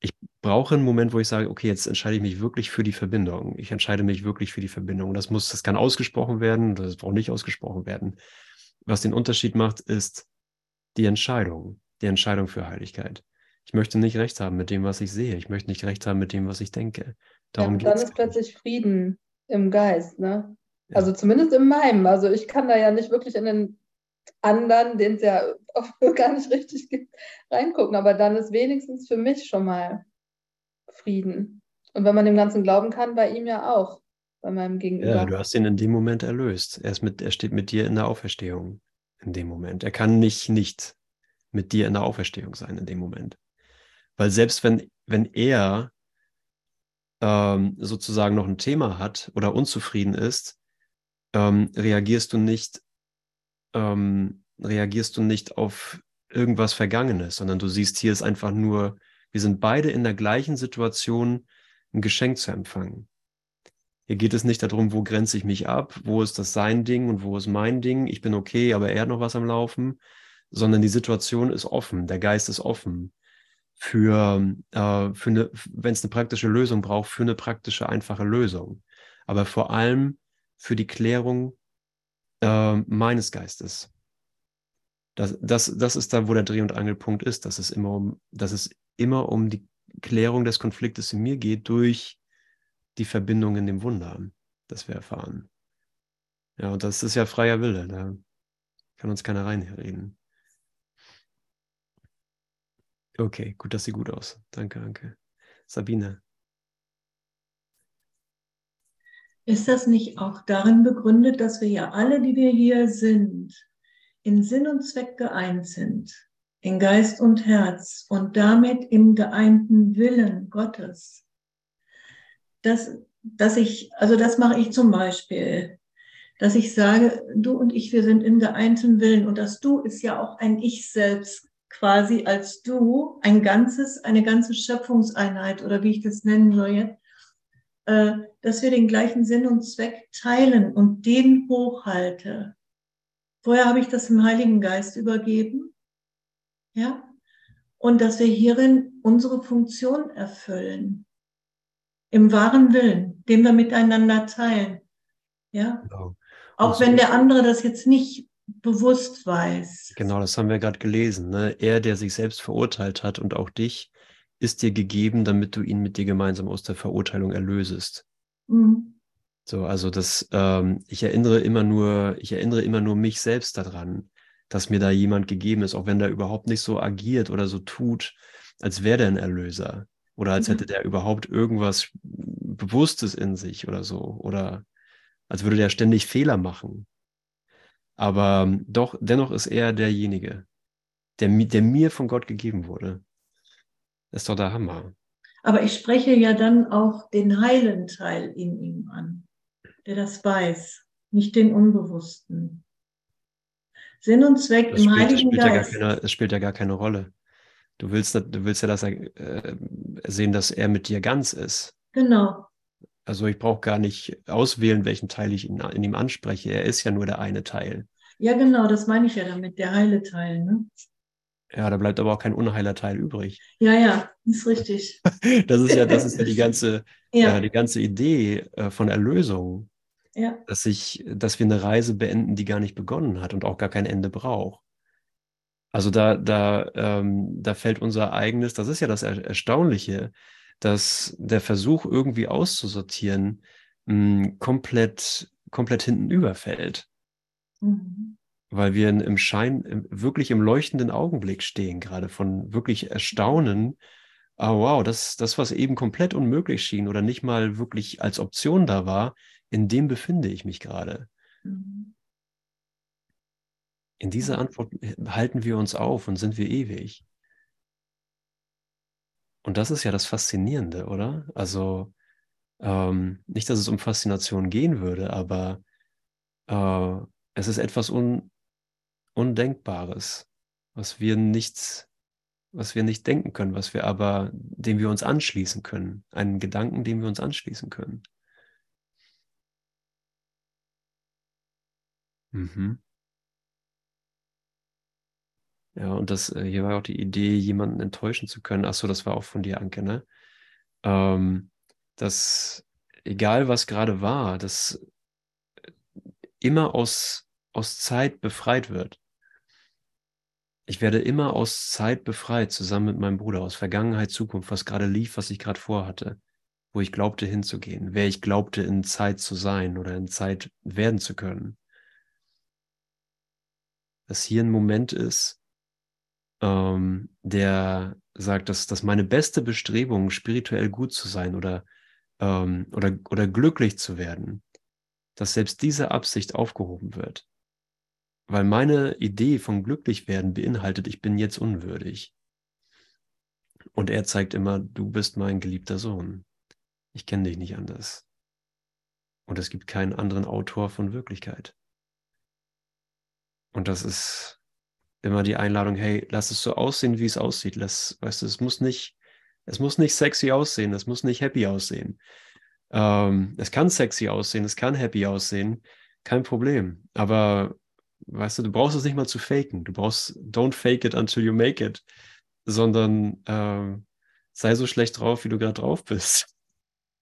Ich brauche einen Moment, wo ich sage, okay, jetzt entscheide ich mich wirklich für die Verbindung. Ich entscheide mich wirklich für die Verbindung. Das muss, das kann ausgesprochen werden, das braucht nicht ausgesprochen werden. Was den Unterschied macht, ist die Entscheidung, die Entscheidung für Heiligkeit. Ich möchte nicht recht haben mit dem, was ich sehe. Ich möchte nicht recht haben mit dem, was ich denke. Darum ja, dann ist plötzlich Frieden im Geist, ne? Ja. Also zumindest in meinem. Also ich kann da ja nicht wirklich in den anderen, den es ja oft gar nicht richtig gibt, reingucken. Aber dann ist wenigstens für mich schon mal Frieden. Und wenn man dem Ganzen glauben kann, bei ihm ja auch bei meinem Gegenüber. Ja, du hast ihn in dem Moment erlöst. Er, ist mit, er steht mit dir in der Auferstehung in dem Moment. Er kann nicht nicht mit dir in der Auferstehung sein in dem Moment. Weil selbst wenn, wenn er ähm, sozusagen noch ein Thema hat oder unzufrieden ist, ähm, reagierst du nicht, ähm, reagierst du nicht auf irgendwas Vergangenes, sondern du siehst, hier ist einfach nur, wir sind beide in der gleichen Situation, ein Geschenk zu empfangen. Hier geht es nicht darum, wo grenze ich mich ab, wo ist das sein Ding und wo ist mein Ding. Ich bin okay, aber er hat noch was am Laufen, sondern die Situation ist offen, der Geist ist offen für, äh, für eine, wenn es eine praktische Lösung braucht, für eine praktische, einfache Lösung. Aber vor allem für die Klärung äh, meines Geistes. Das, das, das ist da, wo der Dreh- und Angelpunkt ist, dass es immer um, dass es immer um die Klärung des Konfliktes in mir geht durch die Verbindung in dem Wunder, das wir erfahren. Ja, und das ist ja freier Wille, da kann uns keiner reinreden. Okay, gut, das sieht gut aus. Danke, danke. Sabine. Ist das nicht auch darin begründet, dass wir ja alle, die wir hier sind, in Sinn und Zweck geeint sind, in Geist und Herz und damit im geeinten Willen Gottes? dass, dass ich, also das mache ich zum Beispiel, dass ich sage, du und ich, wir sind in geeintem Willen und das Du ist ja auch ein Ich selbst quasi als Du, ein ganzes, eine ganze Schöpfungseinheit oder wie ich das nennen soll jetzt, äh, dass wir den gleichen Sinn und Zweck teilen und den hochhalte. Vorher habe ich das dem Heiligen Geist übergeben, ja, und dass wir hierin unsere Funktion erfüllen im wahren Willen, den wir miteinander teilen. Ja? Genau. Auch wenn der andere das jetzt nicht bewusst weiß. Genau, das haben wir gerade gelesen. Ne? Er, der sich selbst verurteilt hat und auch dich, ist dir gegeben, damit du ihn mit dir gemeinsam aus der Verurteilung erlösest. Mhm. So, also das, ähm, ich erinnere immer nur, ich erinnere immer nur mich selbst daran, dass mir da jemand gegeben ist, auch wenn der überhaupt nicht so agiert oder so tut, als wäre der ein Erlöser oder als Mhm. hätte der überhaupt irgendwas Bewusstes in sich oder so oder als würde der ständig Fehler machen. Aber ähm, doch, dennoch ist er derjenige, der, der mir von Gott gegeben wurde. Das ist doch der Hammer. Aber ich spreche ja dann auch den heilen Teil in ihm an, der das weiß, nicht den Unbewussten. Sinn und Zweck Das im spielt, Heiligen spielt, ja gar Geist. keine, das spielt ja gar keine Rolle. Du willst, du willst ja dass er, äh, sehen, dass er mit dir ganz ist. Genau. Also ich brauche gar nicht auswählen, welchen Teil ich in, in ihm anspreche. Er ist ja nur der eine Teil. Ja, genau, das meine ich ja damit, der heile Teil. Ne? Ja, da bleibt aber auch kein unheiler Teil übrig. Ja, ja, ist richtig. Das ist ja, das ist ja die ganze, Ja, äh, die ganze Idee äh, von Erlösung, ja, dass ich, dass wir eine Reise beenden, die gar nicht begonnen hat und auch gar kein Ende braucht. Also da, da, ähm, da fällt unser eigenes, das ist ja das Er- Erstaunliche, dass der Versuch, irgendwie auszusortieren, mh, komplett, komplett hinten überfällt. Mhm. weil wir im Schein, im, wirklich im leuchtenden Augenblick stehen, gerade von wirklich Erstaunen. Ah, wow, das, das, was eben komplett unmöglich schien oder nicht mal wirklich als Option da war, in dem befinde ich mich gerade. Mhm. In dieser. Antwort halten wir uns auf und sind wir ewig. Und das ist ja das Faszinierende, oder? Also ähm, nicht, dass es um Faszination gehen würde, aber äh, es ist etwas un Undenkbares, was wir nicht, was wir nicht denken können, was wir aber, dem wir uns anschließen können, einen Gedanken, dem wir uns anschließen können. Mhm. Ja, und das, äh, hier war auch die Idee, jemanden enttäuschen zu können. Ach so, das war auch von dir, Anke, ne? Ähm, dass egal was gerade war, dass immer aus, aus Zeit befreit wird. Ich werde immer aus Zeit befreit, zusammen mit meinem Bruder, aus Vergangenheit, Zukunft, was gerade lief, was ich gerade vorhatte, wo ich glaubte hinzugehen, wer ich glaubte in Zeit zu sein oder in Zeit werden zu können. Dass hier ein Moment ist, ähm, der sagt, dass, dass meine beste Bestrebung, spirituell gut zu sein oder, ähm, oder, oder glücklich zu werden, dass selbst diese Absicht aufgehoben wird. Weil meine Idee von glücklich werden beinhaltet, ich bin jetzt unwürdig. Und er zeigt immer, du bist mein geliebter Sohn. Ich kenne dich nicht anders. Und es gibt keinen anderen Autor von Wirklichkeit. Und das ist immer die Einladung, hey, lass es so aussehen, wie es aussieht. Lass, weißt du, es muss nicht, es muss nicht sexy aussehen, es muss nicht happy aussehen. Ähm, es kann sexy aussehen, es kann happy aussehen, kein Problem. Aber weißt du, du brauchst es nicht mal zu faken. Du brauchst, don't fake it until you make it, sondern ähm, sei so schlecht drauf, wie du gerade drauf bist.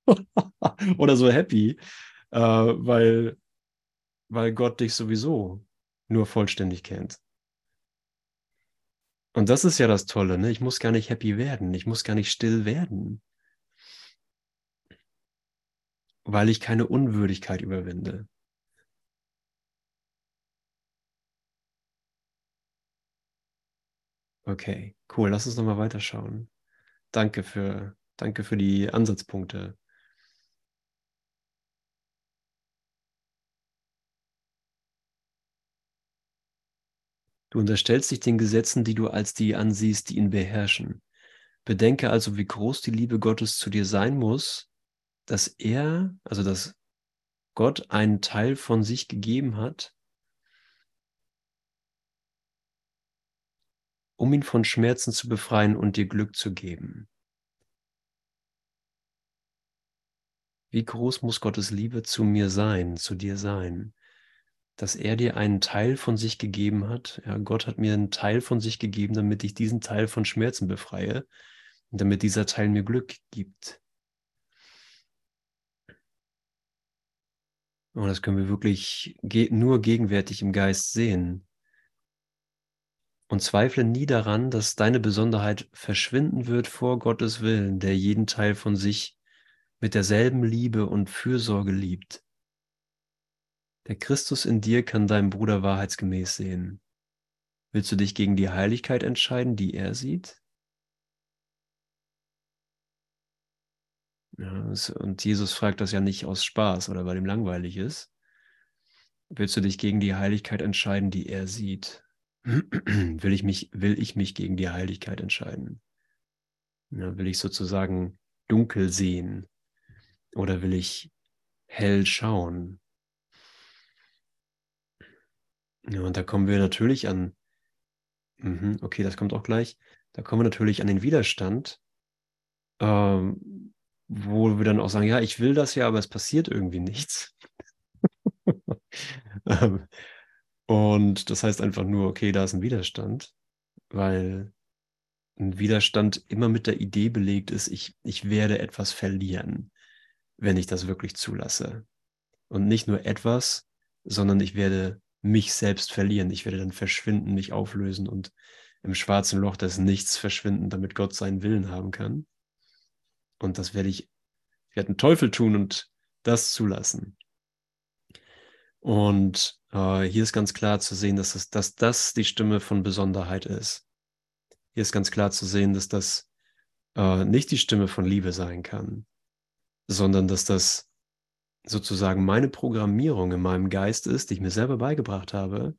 Oder so happy, äh, weil, weil Gott dich sowieso nur vollständig kennt. Und das ist ja das Tolle, ne? Ich muss gar nicht happy werden, ich muss gar nicht still werden, weil ich keine Unwürdigkeit überwinde. Okay, cool. Lass uns nochmal weiterschauen. Danke für, danke für die Ansatzpunkte. Du unterstellst dich den Gesetzen, die du als die ansiehst, die ihn beherrschen. Bedenke also, wie groß die Liebe Gottes zu dir sein muss, dass er, also dass Gott einen Teil von sich gegeben hat, um ihn von Schmerzen zu befreien und dir Glück zu geben. Wie groß muss Gottes Liebe zu mir sein, zu dir sein, dass er dir einen Teil von sich gegeben hat? Ja, Gott hat mir einen Teil von sich gegeben, damit ich diesen Teil von Schmerzen befreie und damit dieser Teil mir Glück gibt. Und das können wir wirklich ge nur gegenwärtig im Geist sehen. Und zweifle nie daran, dass deine Besonderheit verschwinden wird vor Gottes Willen, der jeden Teil von sich mit derselben Liebe und Fürsorge liebt. Der Christus in dir kann deinem Bruder wahrheitsgemäß sehen. Willst du dich gegen die Heiligkeit entscheiden, die er sieht? Ja, und Jesus fragt das ja nicht aus Spaß oder weil ihm langweilig ist. Willst du dich gegen die Heiligkeit entscheiden, die er sieht? will, ich mich, will ich mich gegen die Heiligkeit entscheiden? Ja, will ich sozusagen dunkel sehen oder will ich hell schauen? Ja, und da kommen wir natürlich an, mhm, okay, das kommt auch gleich, da kommen wir natürlich an den Widerstand, ähm, wo wir dann auch sagen, ja, ich will das ja, aber es passiert irgendwie nichts. Ähm, und das heißt einfach nur, okay, da ist ein Widerstand, weil ein Widerstand immer mit der Idee belegt ist, ich, ich werde etwas verlieren, wenn ich das wirklich zulasse. Und nicht nur etwas, sondern ich werde mich selbst verlieren. Ich werde dann verschwinden, mich auflösen und im schwarzen Loch des Nichts verschwinden, damit Gott seinen Willen haben kann. Und das werde ich, ich werde einen Teufel tun und das zulassen. Und äh, hier ist ganz klar zu sehen, dass, es, dass das die Stimme von Besonderheit ist. Hier ist ganz klar zu sehen, dass das äh, nicht die Stimme von Liebe sein kann, sondern dass das sozusagen meine Programmierung in meinem Geist ist, die ich mir selber beigebracht habe,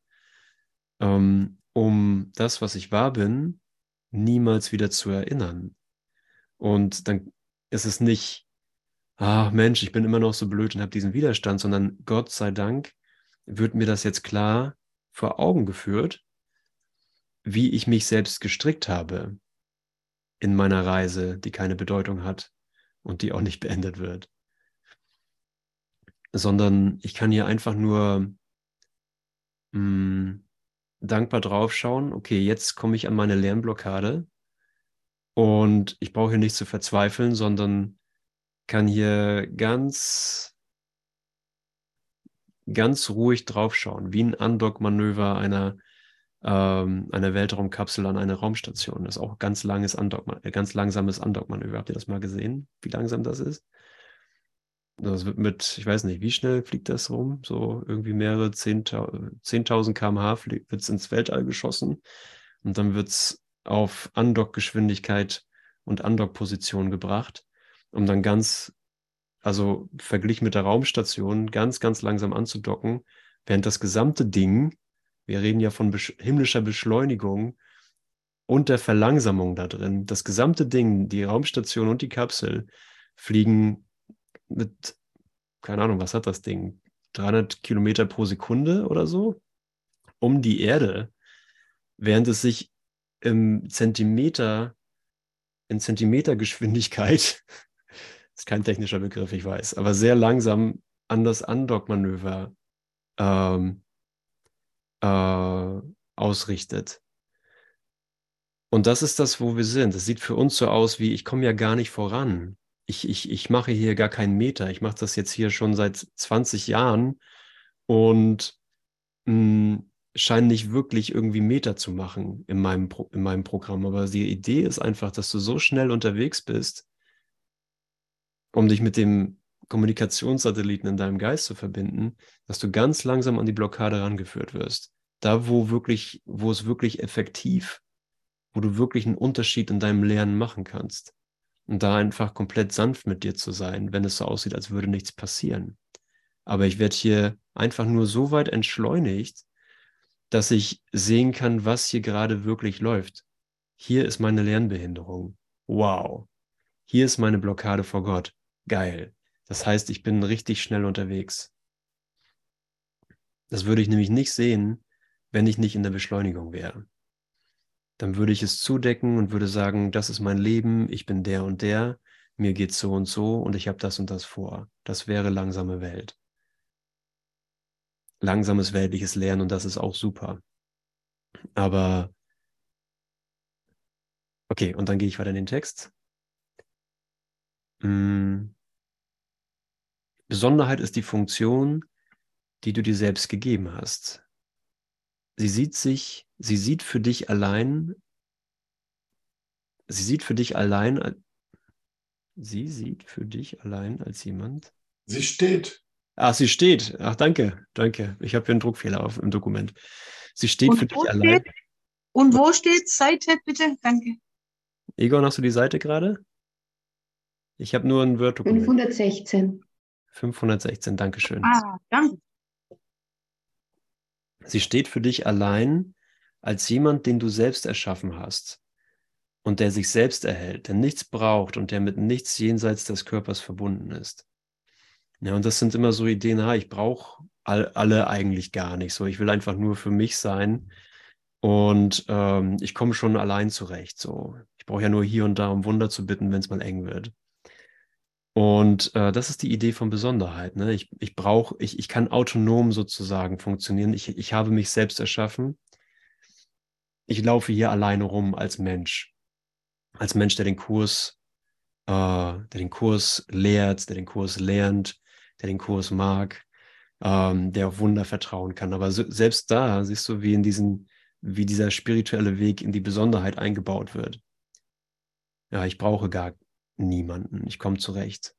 ähm, um das, was ich wahr bin, niemals wieder zu erinnern. Und dann ist es nicht, ah Mensch, ich bin immer noch so blöd und habe diesen Widerstand, sondern Gott sei Dank wird mir das jetzt klar vor Augen geführt, wie ich mich selbst gestrickt habe in meiner Reise, die keine Bedeutung hat und die auch nicht beendet wird sondern ich kann hier einfach nur mh, hm, dankbar draufschauen, okay, jetzt komme ich an meine Lernblockade und ich brauche hier nicht zu verzweifeln, sondern kann hier ganz, ganz ruhig draufschauen, wie ein Undock-Manöver einer, ähm, einer Weltraumkapsel an eine Raumstation. Das ist auch ganz langes Undock, äh, ganz langsames Undock-Manöver. Habt ihr das mal gesehen, wie langsam das ist? Das wird mit, ich weiß nicht, wie schnell fliegt das rum? So irgendwie mehrere 10.000 10 km/h wird es ins Weltall geschossen und dann wird es auf Andockgeschwindigkeit und Andockposition gebracht, um dann ganz, also verglichen mit der Raumstation, ganz, ganz langsam anzudocken, während das gesamte Ding, wir reden ja von besch himmlischer Beschleunigung und der Verlangsamung da drin, das gesamte Ding, die Raumstation und die Kapsel, fliegen mit, keine Ahnung, was hat das Ding? 300 Kilometer pro Sekunde oder so um die Erde, während es sich im Zentimeter, in Zentimetergeschwindigkeit, ist kein technischer Begriff, ich weiß, aber sehr langsam an das Undock-Manöver ähm, äh, ausrichtet. Und das ist das, wo wir sind. Es sieht für uns so aus wie, ich komme ja gar nicht voran ich, ich, ich mache hier gar keinen Meter. Ich mache das jetzt hier schon seit 20 Jahren und hm, scheine nicht wirklich irgendwie Meter zu machen in meinem, Pro in meinem Programm. Aber die Idee ist einfach, dass du so schnell unterwegs bist, um dich mit dem Kommunikationssatelliten in deinem Geist zu verbinden, dass du ganz langsam an die Blockade rangeführt wirst. Da, wo wirklich, wo es wirklich effektiv, wo du wirklich einen Unterschied in deinem Lernen machen kannst und da einfach komplett sanft mit dir zu sein, wenn es so aussieht, als würde nichts passieren. Aber ich werde hier einfach nur so weit entschleunigt, dass ich sehen kann, was hier gerade wirklich läuft. Hier ist meine Lernbehinderung. Wow. Hier ist meine Blockade vor Gott. Geil. Das heißt, ich bin richtig schnell unterwegs. Das würde ich nämlich nicht sehen, wenn ich nicht in der Beschleunigung wäre dann würde ich es zudecken und würde sagen, das ist mein Leben, ich bin der und der, mir geht so und so und ich habe das und das vor. Das wäre langsame Welt. Langsames weltliches Lernen und das ist auch super. Aber okay, und dann gehe ich weiter in den Text. Hm. Besonderheit ist die Funktion, die du dir selbst gegeben hast. Sie sieht sich, sie sieht für dich allein, sie sieht für dich allein, sie sieht für dich allein als jemand. Sie steht. Ach, sie steht. Ach, danke, danke. Ich habe hier einen Druckfehler auf im Dokument. Sie steht Und für dich wo allein. steht- Und wo steht Seite bitte? Danke. Egon, hast du die Seite gerade? Ich habe nur ein Word-Dokument. 516. 516, Dankeschön. Ah, danke. Sie steht für dich allein als jemand, den du selbst erschaffen hast und der sich selbst erhält, der nichts braucht und der mit nichts jenseits des Körpers verbunden ist. Ja, und das sind immer so Ideen, ha, ich brauche all, alle eigentlich gar nicht so. Ich will einfach nur für mich sein und ähm, ich komme schon allein zurecht. So, ich brauche ja nur hier und da um Wunder zu bitten, wenn es mal eng wird. Und äh, das ist die Idee von Besonderheit. Ne? Ich, ich brauche, ich, ich kann autonom sozusagen funktionieren. Ich, ich habe mich selbst erschaffen. Ich laufe hier alleine rum als Mensch. Als Mensch, der den Kurs, äh, der den Kurs lehrt, der den Kurs lernt, der den Kurs mag, ähm, der auf Wunder vertrauen kann. Aber so, selbst da siehst du, wie in diesen, wie dieser spirituelle Weg in die Besonderheit eingebaut wird. Ja, ich brauche gar niemanden. Ich komme zurecht.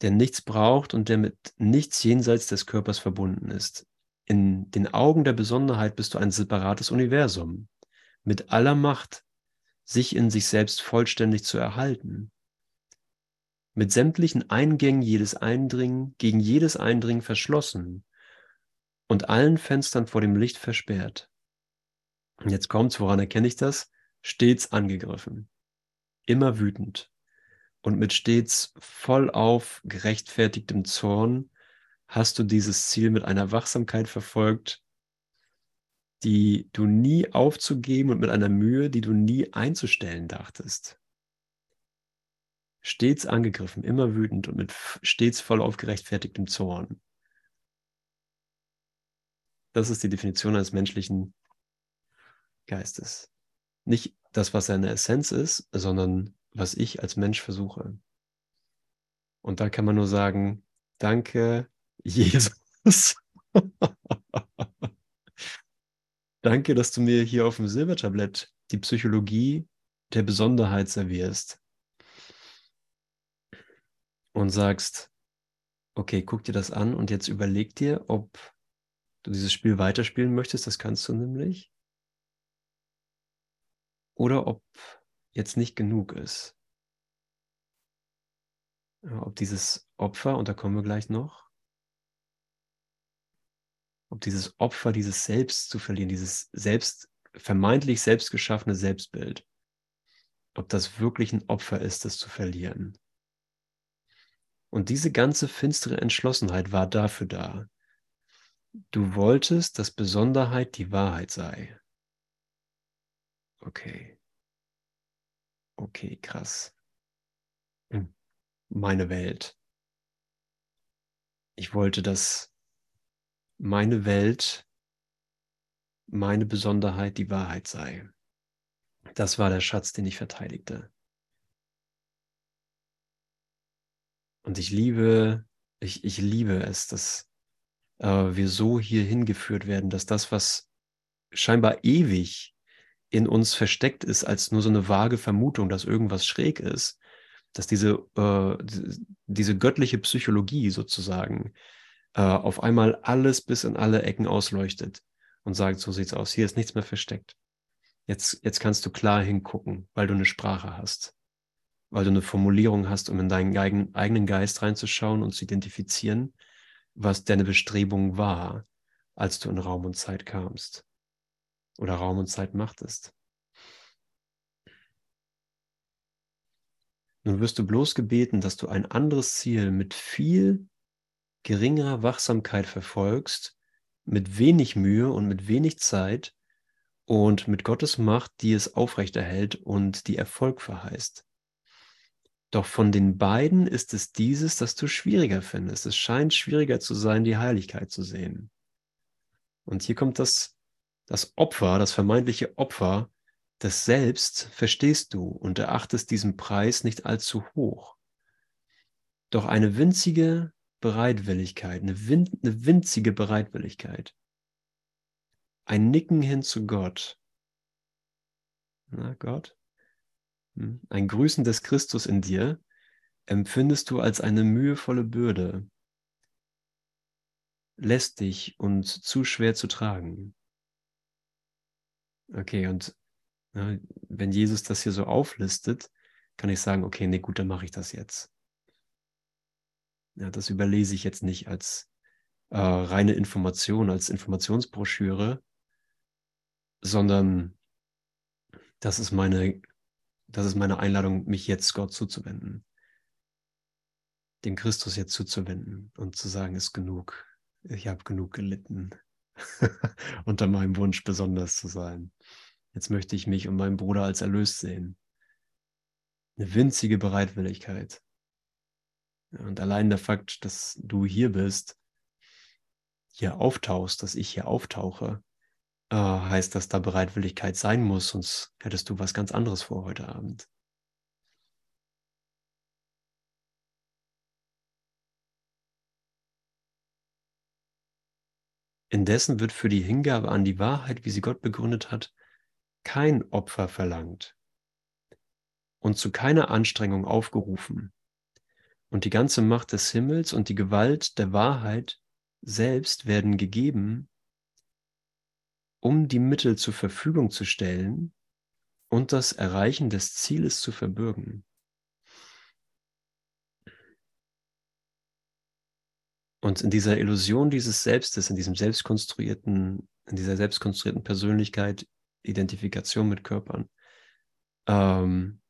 Der nichts braucht und der mit nichts jenseits des Körpers verbunden ist. In den Augen der Besonderheit bist du ein separates Universum, mit aller Macht, sich in sich selbst vollständig zu erhalten. Mit sämtlichen Eingängen jedes Eindringen, gegen jedes Eindringen verschlossen und allen Fenstern vor dem Licht versperrt. Und jetzt kommt's, woran erkenne ich das? Stets angegriffen, immer wütend und mit stets vollauf gerechtfertigtem Zorn hast du dieses Ziel mit einer Wachsamkeit verfolgt, die du nie aufzugeben und mit einer Mühe, die du nie einzustellen dachtest. Stets angegriffen, immer wütend und mit stets vollauf gerechtfertigtem Zorn. Das ist die Definition eines menschlichen Geistes. Nicht das, was seine Essenz ist, sondern was ich als Mensch versuche. Und da kann man nur sagen, danke, Jesus. danke, dass du mir hier auf dem Silbertablett die Psychologie der Besonderheit servierst. Und sagst, okay, guck dir das an und jetzt überleg dir, ob du dieses Spiel weiterspielen möchtest. Das kannst du nämlich oder ob jetzt nicht genug ist. Ob dieses Opfer, und da kommen wir gleich noch, ob dieses Opfer, dieses Selbst zu verlieren, dieses selbst, vermeintlich selbst geschaffene Selbstbild, ob das wirklich ein Opfer ist, das zu verlieren. Und diese ganze finstere Entschlossenheit war dafür da. Du wolltest, dass Besonderheit die Wahrheit sei. Okay. Okay, krass. Hm. Meine Welt. Ich wollte, dass meine Welt, meine Besonderheit die Wahrheit sei. Das war der Schatz, den ich verteidigte. Und ich liebe, ich, ich liebe es, dass äh, wir so hier hingeführt werden, dass das, was scheinbar ewig in uns versteckt ist, als nur so eine vage Vermutung, dass irgendwas schräg ist, dass diese, äh, die- diese göttliche Psychologie sozusagen äh, auf einmal alles bis in alle Ecken ausleuchtet und sagt, so sieht's aus, hier ist nichts mehr versteckt. Jetzt, jetzt kannst du klar hingucken, weil du eine Sprache hast, weil du eine Formulierung hast, um in deinen eigen, eigenen Geist reinzuschauen und zu identifizieren, was deine Bestrebung war, als du in Raum und Zeit kamst oder Raum und Zeit machtest. Nun wirst du bloß gebeten, dass du ein anderes Ziel mit viel geringerer Wachsamkeit verfolgst, mit wenig Mühe und mit wenig Zeit und mit Gottes Macht, die es aufrechterhält und die Erfolg verheißt. Doch von den beiden ist es dieses, das du schwieriger findest. Es scheint schwieriger zu sein, die Heiligkeit zu sehen. Und hier kommt das, das Opfer, das vermeintliche Opfer, das Selbst verstehst du und erachtest diesen Preis nicht allzu hoch. Doch eine winzige Bereitwilligkeit, eine, win eine winzige Bereitwilligkeit. Ein Nicken hin zu Gott. Na, Gott? Hm, ein Grüßen des Christus in dir empfindest du als eine mühevolle Bürde, lästig und zu schwer zu tragen. Okay, und ja, wenn Jesus das hier so auflistet, kann ich sagen, okay, nee, gut, dann mache ich das jetzt. Ja, das überlese ich jetzt nicht als äh, reine Information, als Informationsbroschüre, sondern das ist meine, das ist meine Einladung, mich jetzt Gott zuzuwenden. Dem Christus jetzt zuzuwenden und zu sagen, ist genug. Ich habe genug gelitten, unter meinem Wunsch besonders zu sein. Jetzt möchte ich mich und meinen Bruder als erlöst sehen. Eine winzige Bereitwilligkeit. Und allein der Fakt, dass du hier bist, hier auftauchst, dass ich hier auftauche, äh, heißt, dass da Bereitwilligkeit sein muss, sonst hättest du was ganz anderes vor heute Abend. Indessen wird für die Hingabe an die Wahrheit, wie sie Gott begründet hat, kein Opfer verlangt und zu keiner Anstrengung aufgerufen. Und die ganze Macht des Himmels und die Gewalt der Wahrheit selbst werden gegeben, um die Mittel zur Verfügung zu stellen und das Erreichen des Zieles zu verbürgen. Und in dieser Illusion dieses Selbstes, in diesem selbstkonstruierten, in dieser selbstkonstruierten Persönlichkeit, Identifikation mit Körpern, ähm,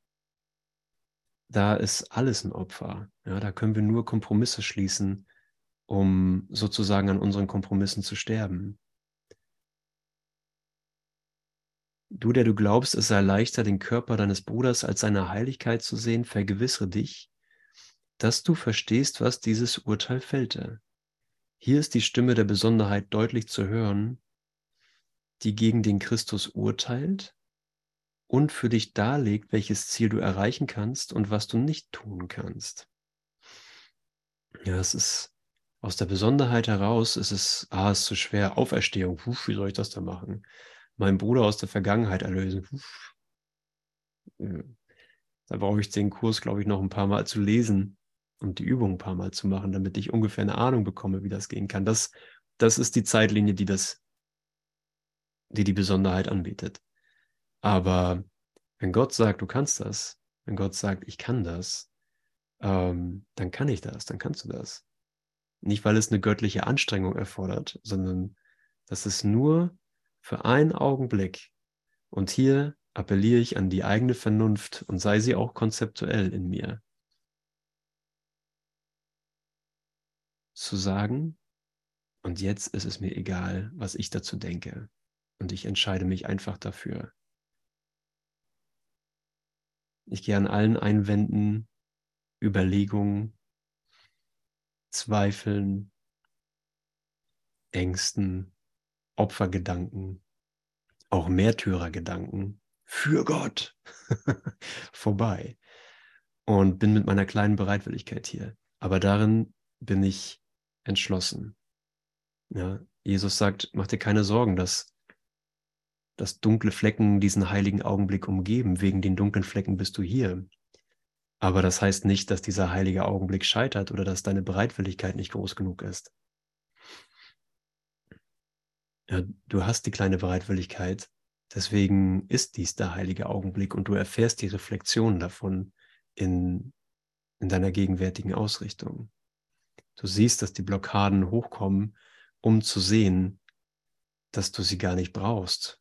da ist alles ein Opfer. Ja, da können wir nur Kompromisse schließen, um sozusagen an unseren Kompromissen zu sterben. Du, der du glaubst, es sei leichter, den Körper deines Bruders als seine Heiligkeit zu sehen, vergewissere dich, dass du verstehst, was dieses Urteil fällte. Hier ist die Stimme der Besonderheit deutlich zu hören, die gegen den Christus urteilt und für dich darlegt, welches Ziel du erreichen kannst und was du nicht tun kannst. Ja, es ist aus der Besonderheit heraus, ist es, ah, es ist zu schwer, Auferstehung, Puh, wie soll ich das da machen? Meinen Bruder aus der Vergangenheit erlösen. Puh. Da brauche ich den Kurs, glaube ich, noch ein paar Mal zu lesen und die Übung ein paar Mal zu machen, damit ich ungefähr eine Ahnung bekomme, wie das gehen kann. Das, das ist die Zeitlinie, die das, die die Besonderheit anbietet. Aber wenn Gott sagt, du kannst das, wenn Gott sagt, ich kann das, ähm, dann kann ich das, dann kannst du das. Nicht, weil es eine göttliche Anstrengung erfordert, sondern das ist nur für einen Augenblick. Und hier appelliere ich an die eigene Vernunft und sei sie auch konzeptuell in mir. Zu sagen, und jetzt ist es mir egal, was ich dazu denke. Und ich entscheide mich einfach dafür. Ich gehe an allen Einwänden, Überlegungen, Zweifeln, Ängsten, Opfergedanken, auch Märtyrergedanken für Gott vorbei und bin mit meiner kleinen Bereitwilligkeit hier. Aber darin bin ich entschlossen. Ja, Jesus sagt, mach dir keine Sorgen, dass, dass dunkle Flecken diesen heiligen Augenblick umgeben. Wegen den dunklen Flecken bist du hier. Aber das heißt nicht, dass dieser heilige Augenblick scheitert oder dass deine Bereitwilligkeit nicht groß genug ist. Ja, du hast die kleine Bereitwilligkeit, deswegen ist dies der heilige Augenblick und du erfährst die Reflexion davon in, in deiner gegenwärtigen Ausrichtung. Du siehst, dass die Blockaden hochkommen, um zu sehen, dass du sie gar nicht brauchst.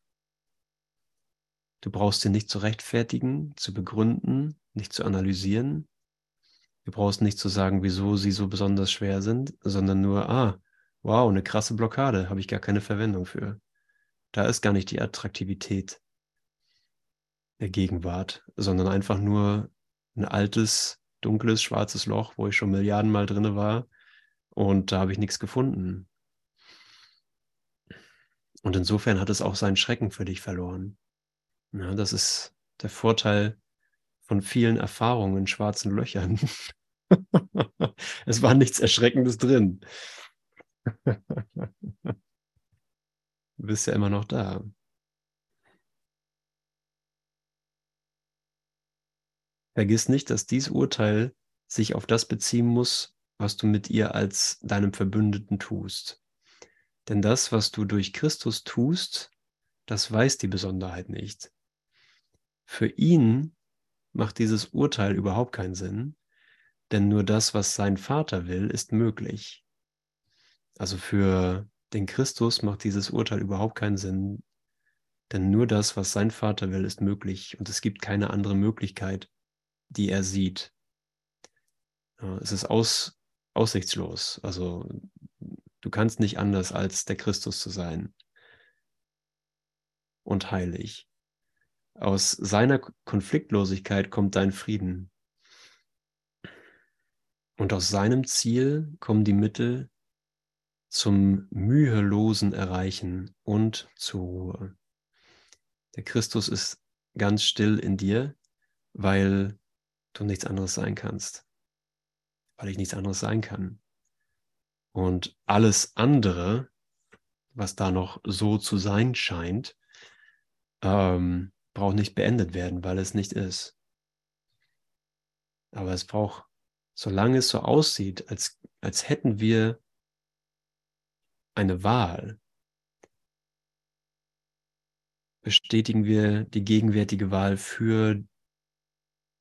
Du brauchst sie nicht zu rechtfertigen, zu begründen, nicht zu analysieren. Du brauchst nicht zu sagen, wieso sie so besonders schwer sind, sondern nur, ah, wow, eine krasse Blockade, habe ich gar keine Verwendung für. Da ist gar nicht die Attraktivität der Gegenwart, sondern einfach nur ein altes, dunkles, schwarzes Loch, wo ich schon Milliarden Mal drinne war und da habe ich nichts gefunden. Und insofern hat es auch seinen Schrecken für dich verloren. Ja, das ist der Vorteil von vielen Erfahrungen in schwarzen Löchern. es war nichts Erschreckendes drin. Du bist ja immer noch da. Vergiss nicht, dass dies Urteil sich auf das beziehen muss, was du mit ihr als deinem Verbündeten tust. Denn das, was du durch Christus tust, das weiß die Besonderheit nicht. Für ihn macht dieses Urteil überhaupt keinen Sinn, denn nur das, was sein Vater will, ist möglich. Also für den Christus macht dieses Urteil überhaupt keinen Sinn, denn nur das, was sein Vater will, ist möglich und es gibt keine andere Möglichkeit, die er sieht. Es ist aus, aussichtslos. Also du kannst nicht anders als der Christus zu sein und heilig. Aus seiner Konfliktlosigkeit kommt dein Frieden. Und aus seinem Ziel kommen die Mittel zum mühelosen Erreichen und zur Ruhe. Der Christus ist ganz still in dir, weil du nichts anderes sein kannst, weil ich nichts anderes sein kann. Und alles andere, was da noch so zu sein scheint, ähm, braucht nicht beendet werden, weil es nicht ist. Aber es braucht, solange es so aussieht, als, als hätten wir eine Wahl, bestätigen wir die gegenwärtige Wahl für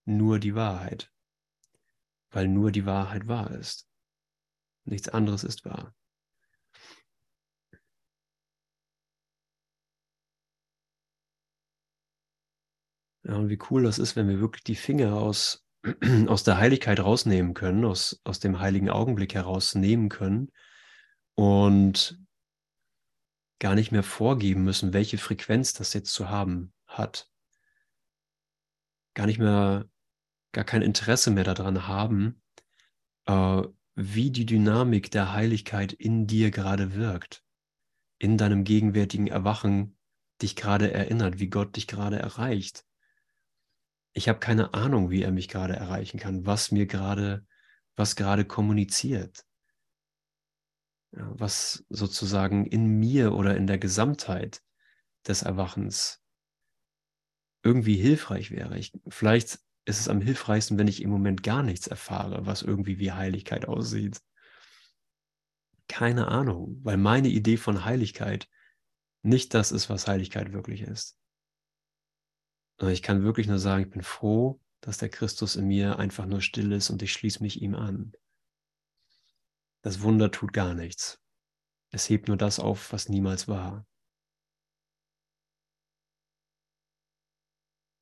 nur die Wahrheit, weil nur die Wahrheit wahr ist. Nichts anderes ist wahr. Ja, und wie cool das ist, wenn wir wirklich die Finger aus, aus der Heiligkeit rausnehmen können, aus, aus dem heiligen Augenblick herausnehmen können und gar nicht mehr vorgeben müssen, welche Frequenz das jetzt zu haben hat. Gar nicht mehr gar kein Interesse mehr daran haben, äh, wie die Dynamik der Heiligkeit in dir gerade wirkt, in deinem gegenwärtigen Erwachen dich gerade erinnert, wie Gott dich gerade erreicht. Ich habe keine Ahnung, wie er mich gerade erreichen kann, was mir gerade, was gerade kommuniziert, was sozusagen in mir oder in der Gesamtheit des Erwachens irgendwie hilfreich wäre. Ich, vielleicht ist es am hilfreichsten, wenn ich im Moment gar nichts erfahre, was irgendwie wie Heiligkeit aussieht. Keine Ahnung, weil meine Idee von Heiligkeit nicht das ist, was Heiligkeit wirklich ist. Ich kann wirklich nur sagen, ich bin froh, dass der Christus in mir einfach nur still ist und ich schließe mich ihm an. Das Wunder tut gar nichts. Es hebt nur das auf, was niemals war.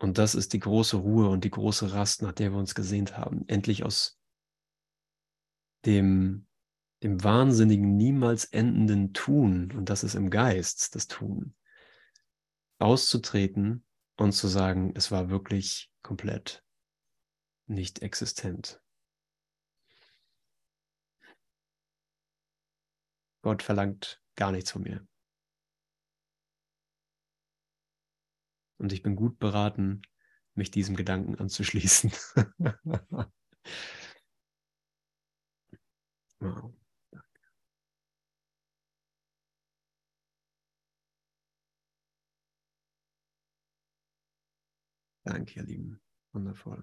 Und das ist die große Ruhe und die große Rast, nach der wir uns gesehnt haben. Endlich aus dem, dem wahnsinnigen, niemals endenden Tun, und das ist im Geist das Tun, auszutreten und zu sagen, es war wirklich komplett nicht existent. Gott verlangt gar nichts von mir. Und ich bin gut beraten, mich diesem Gedanken anzuschließen. wow. Danke, ihr Lieben. Wundervoll.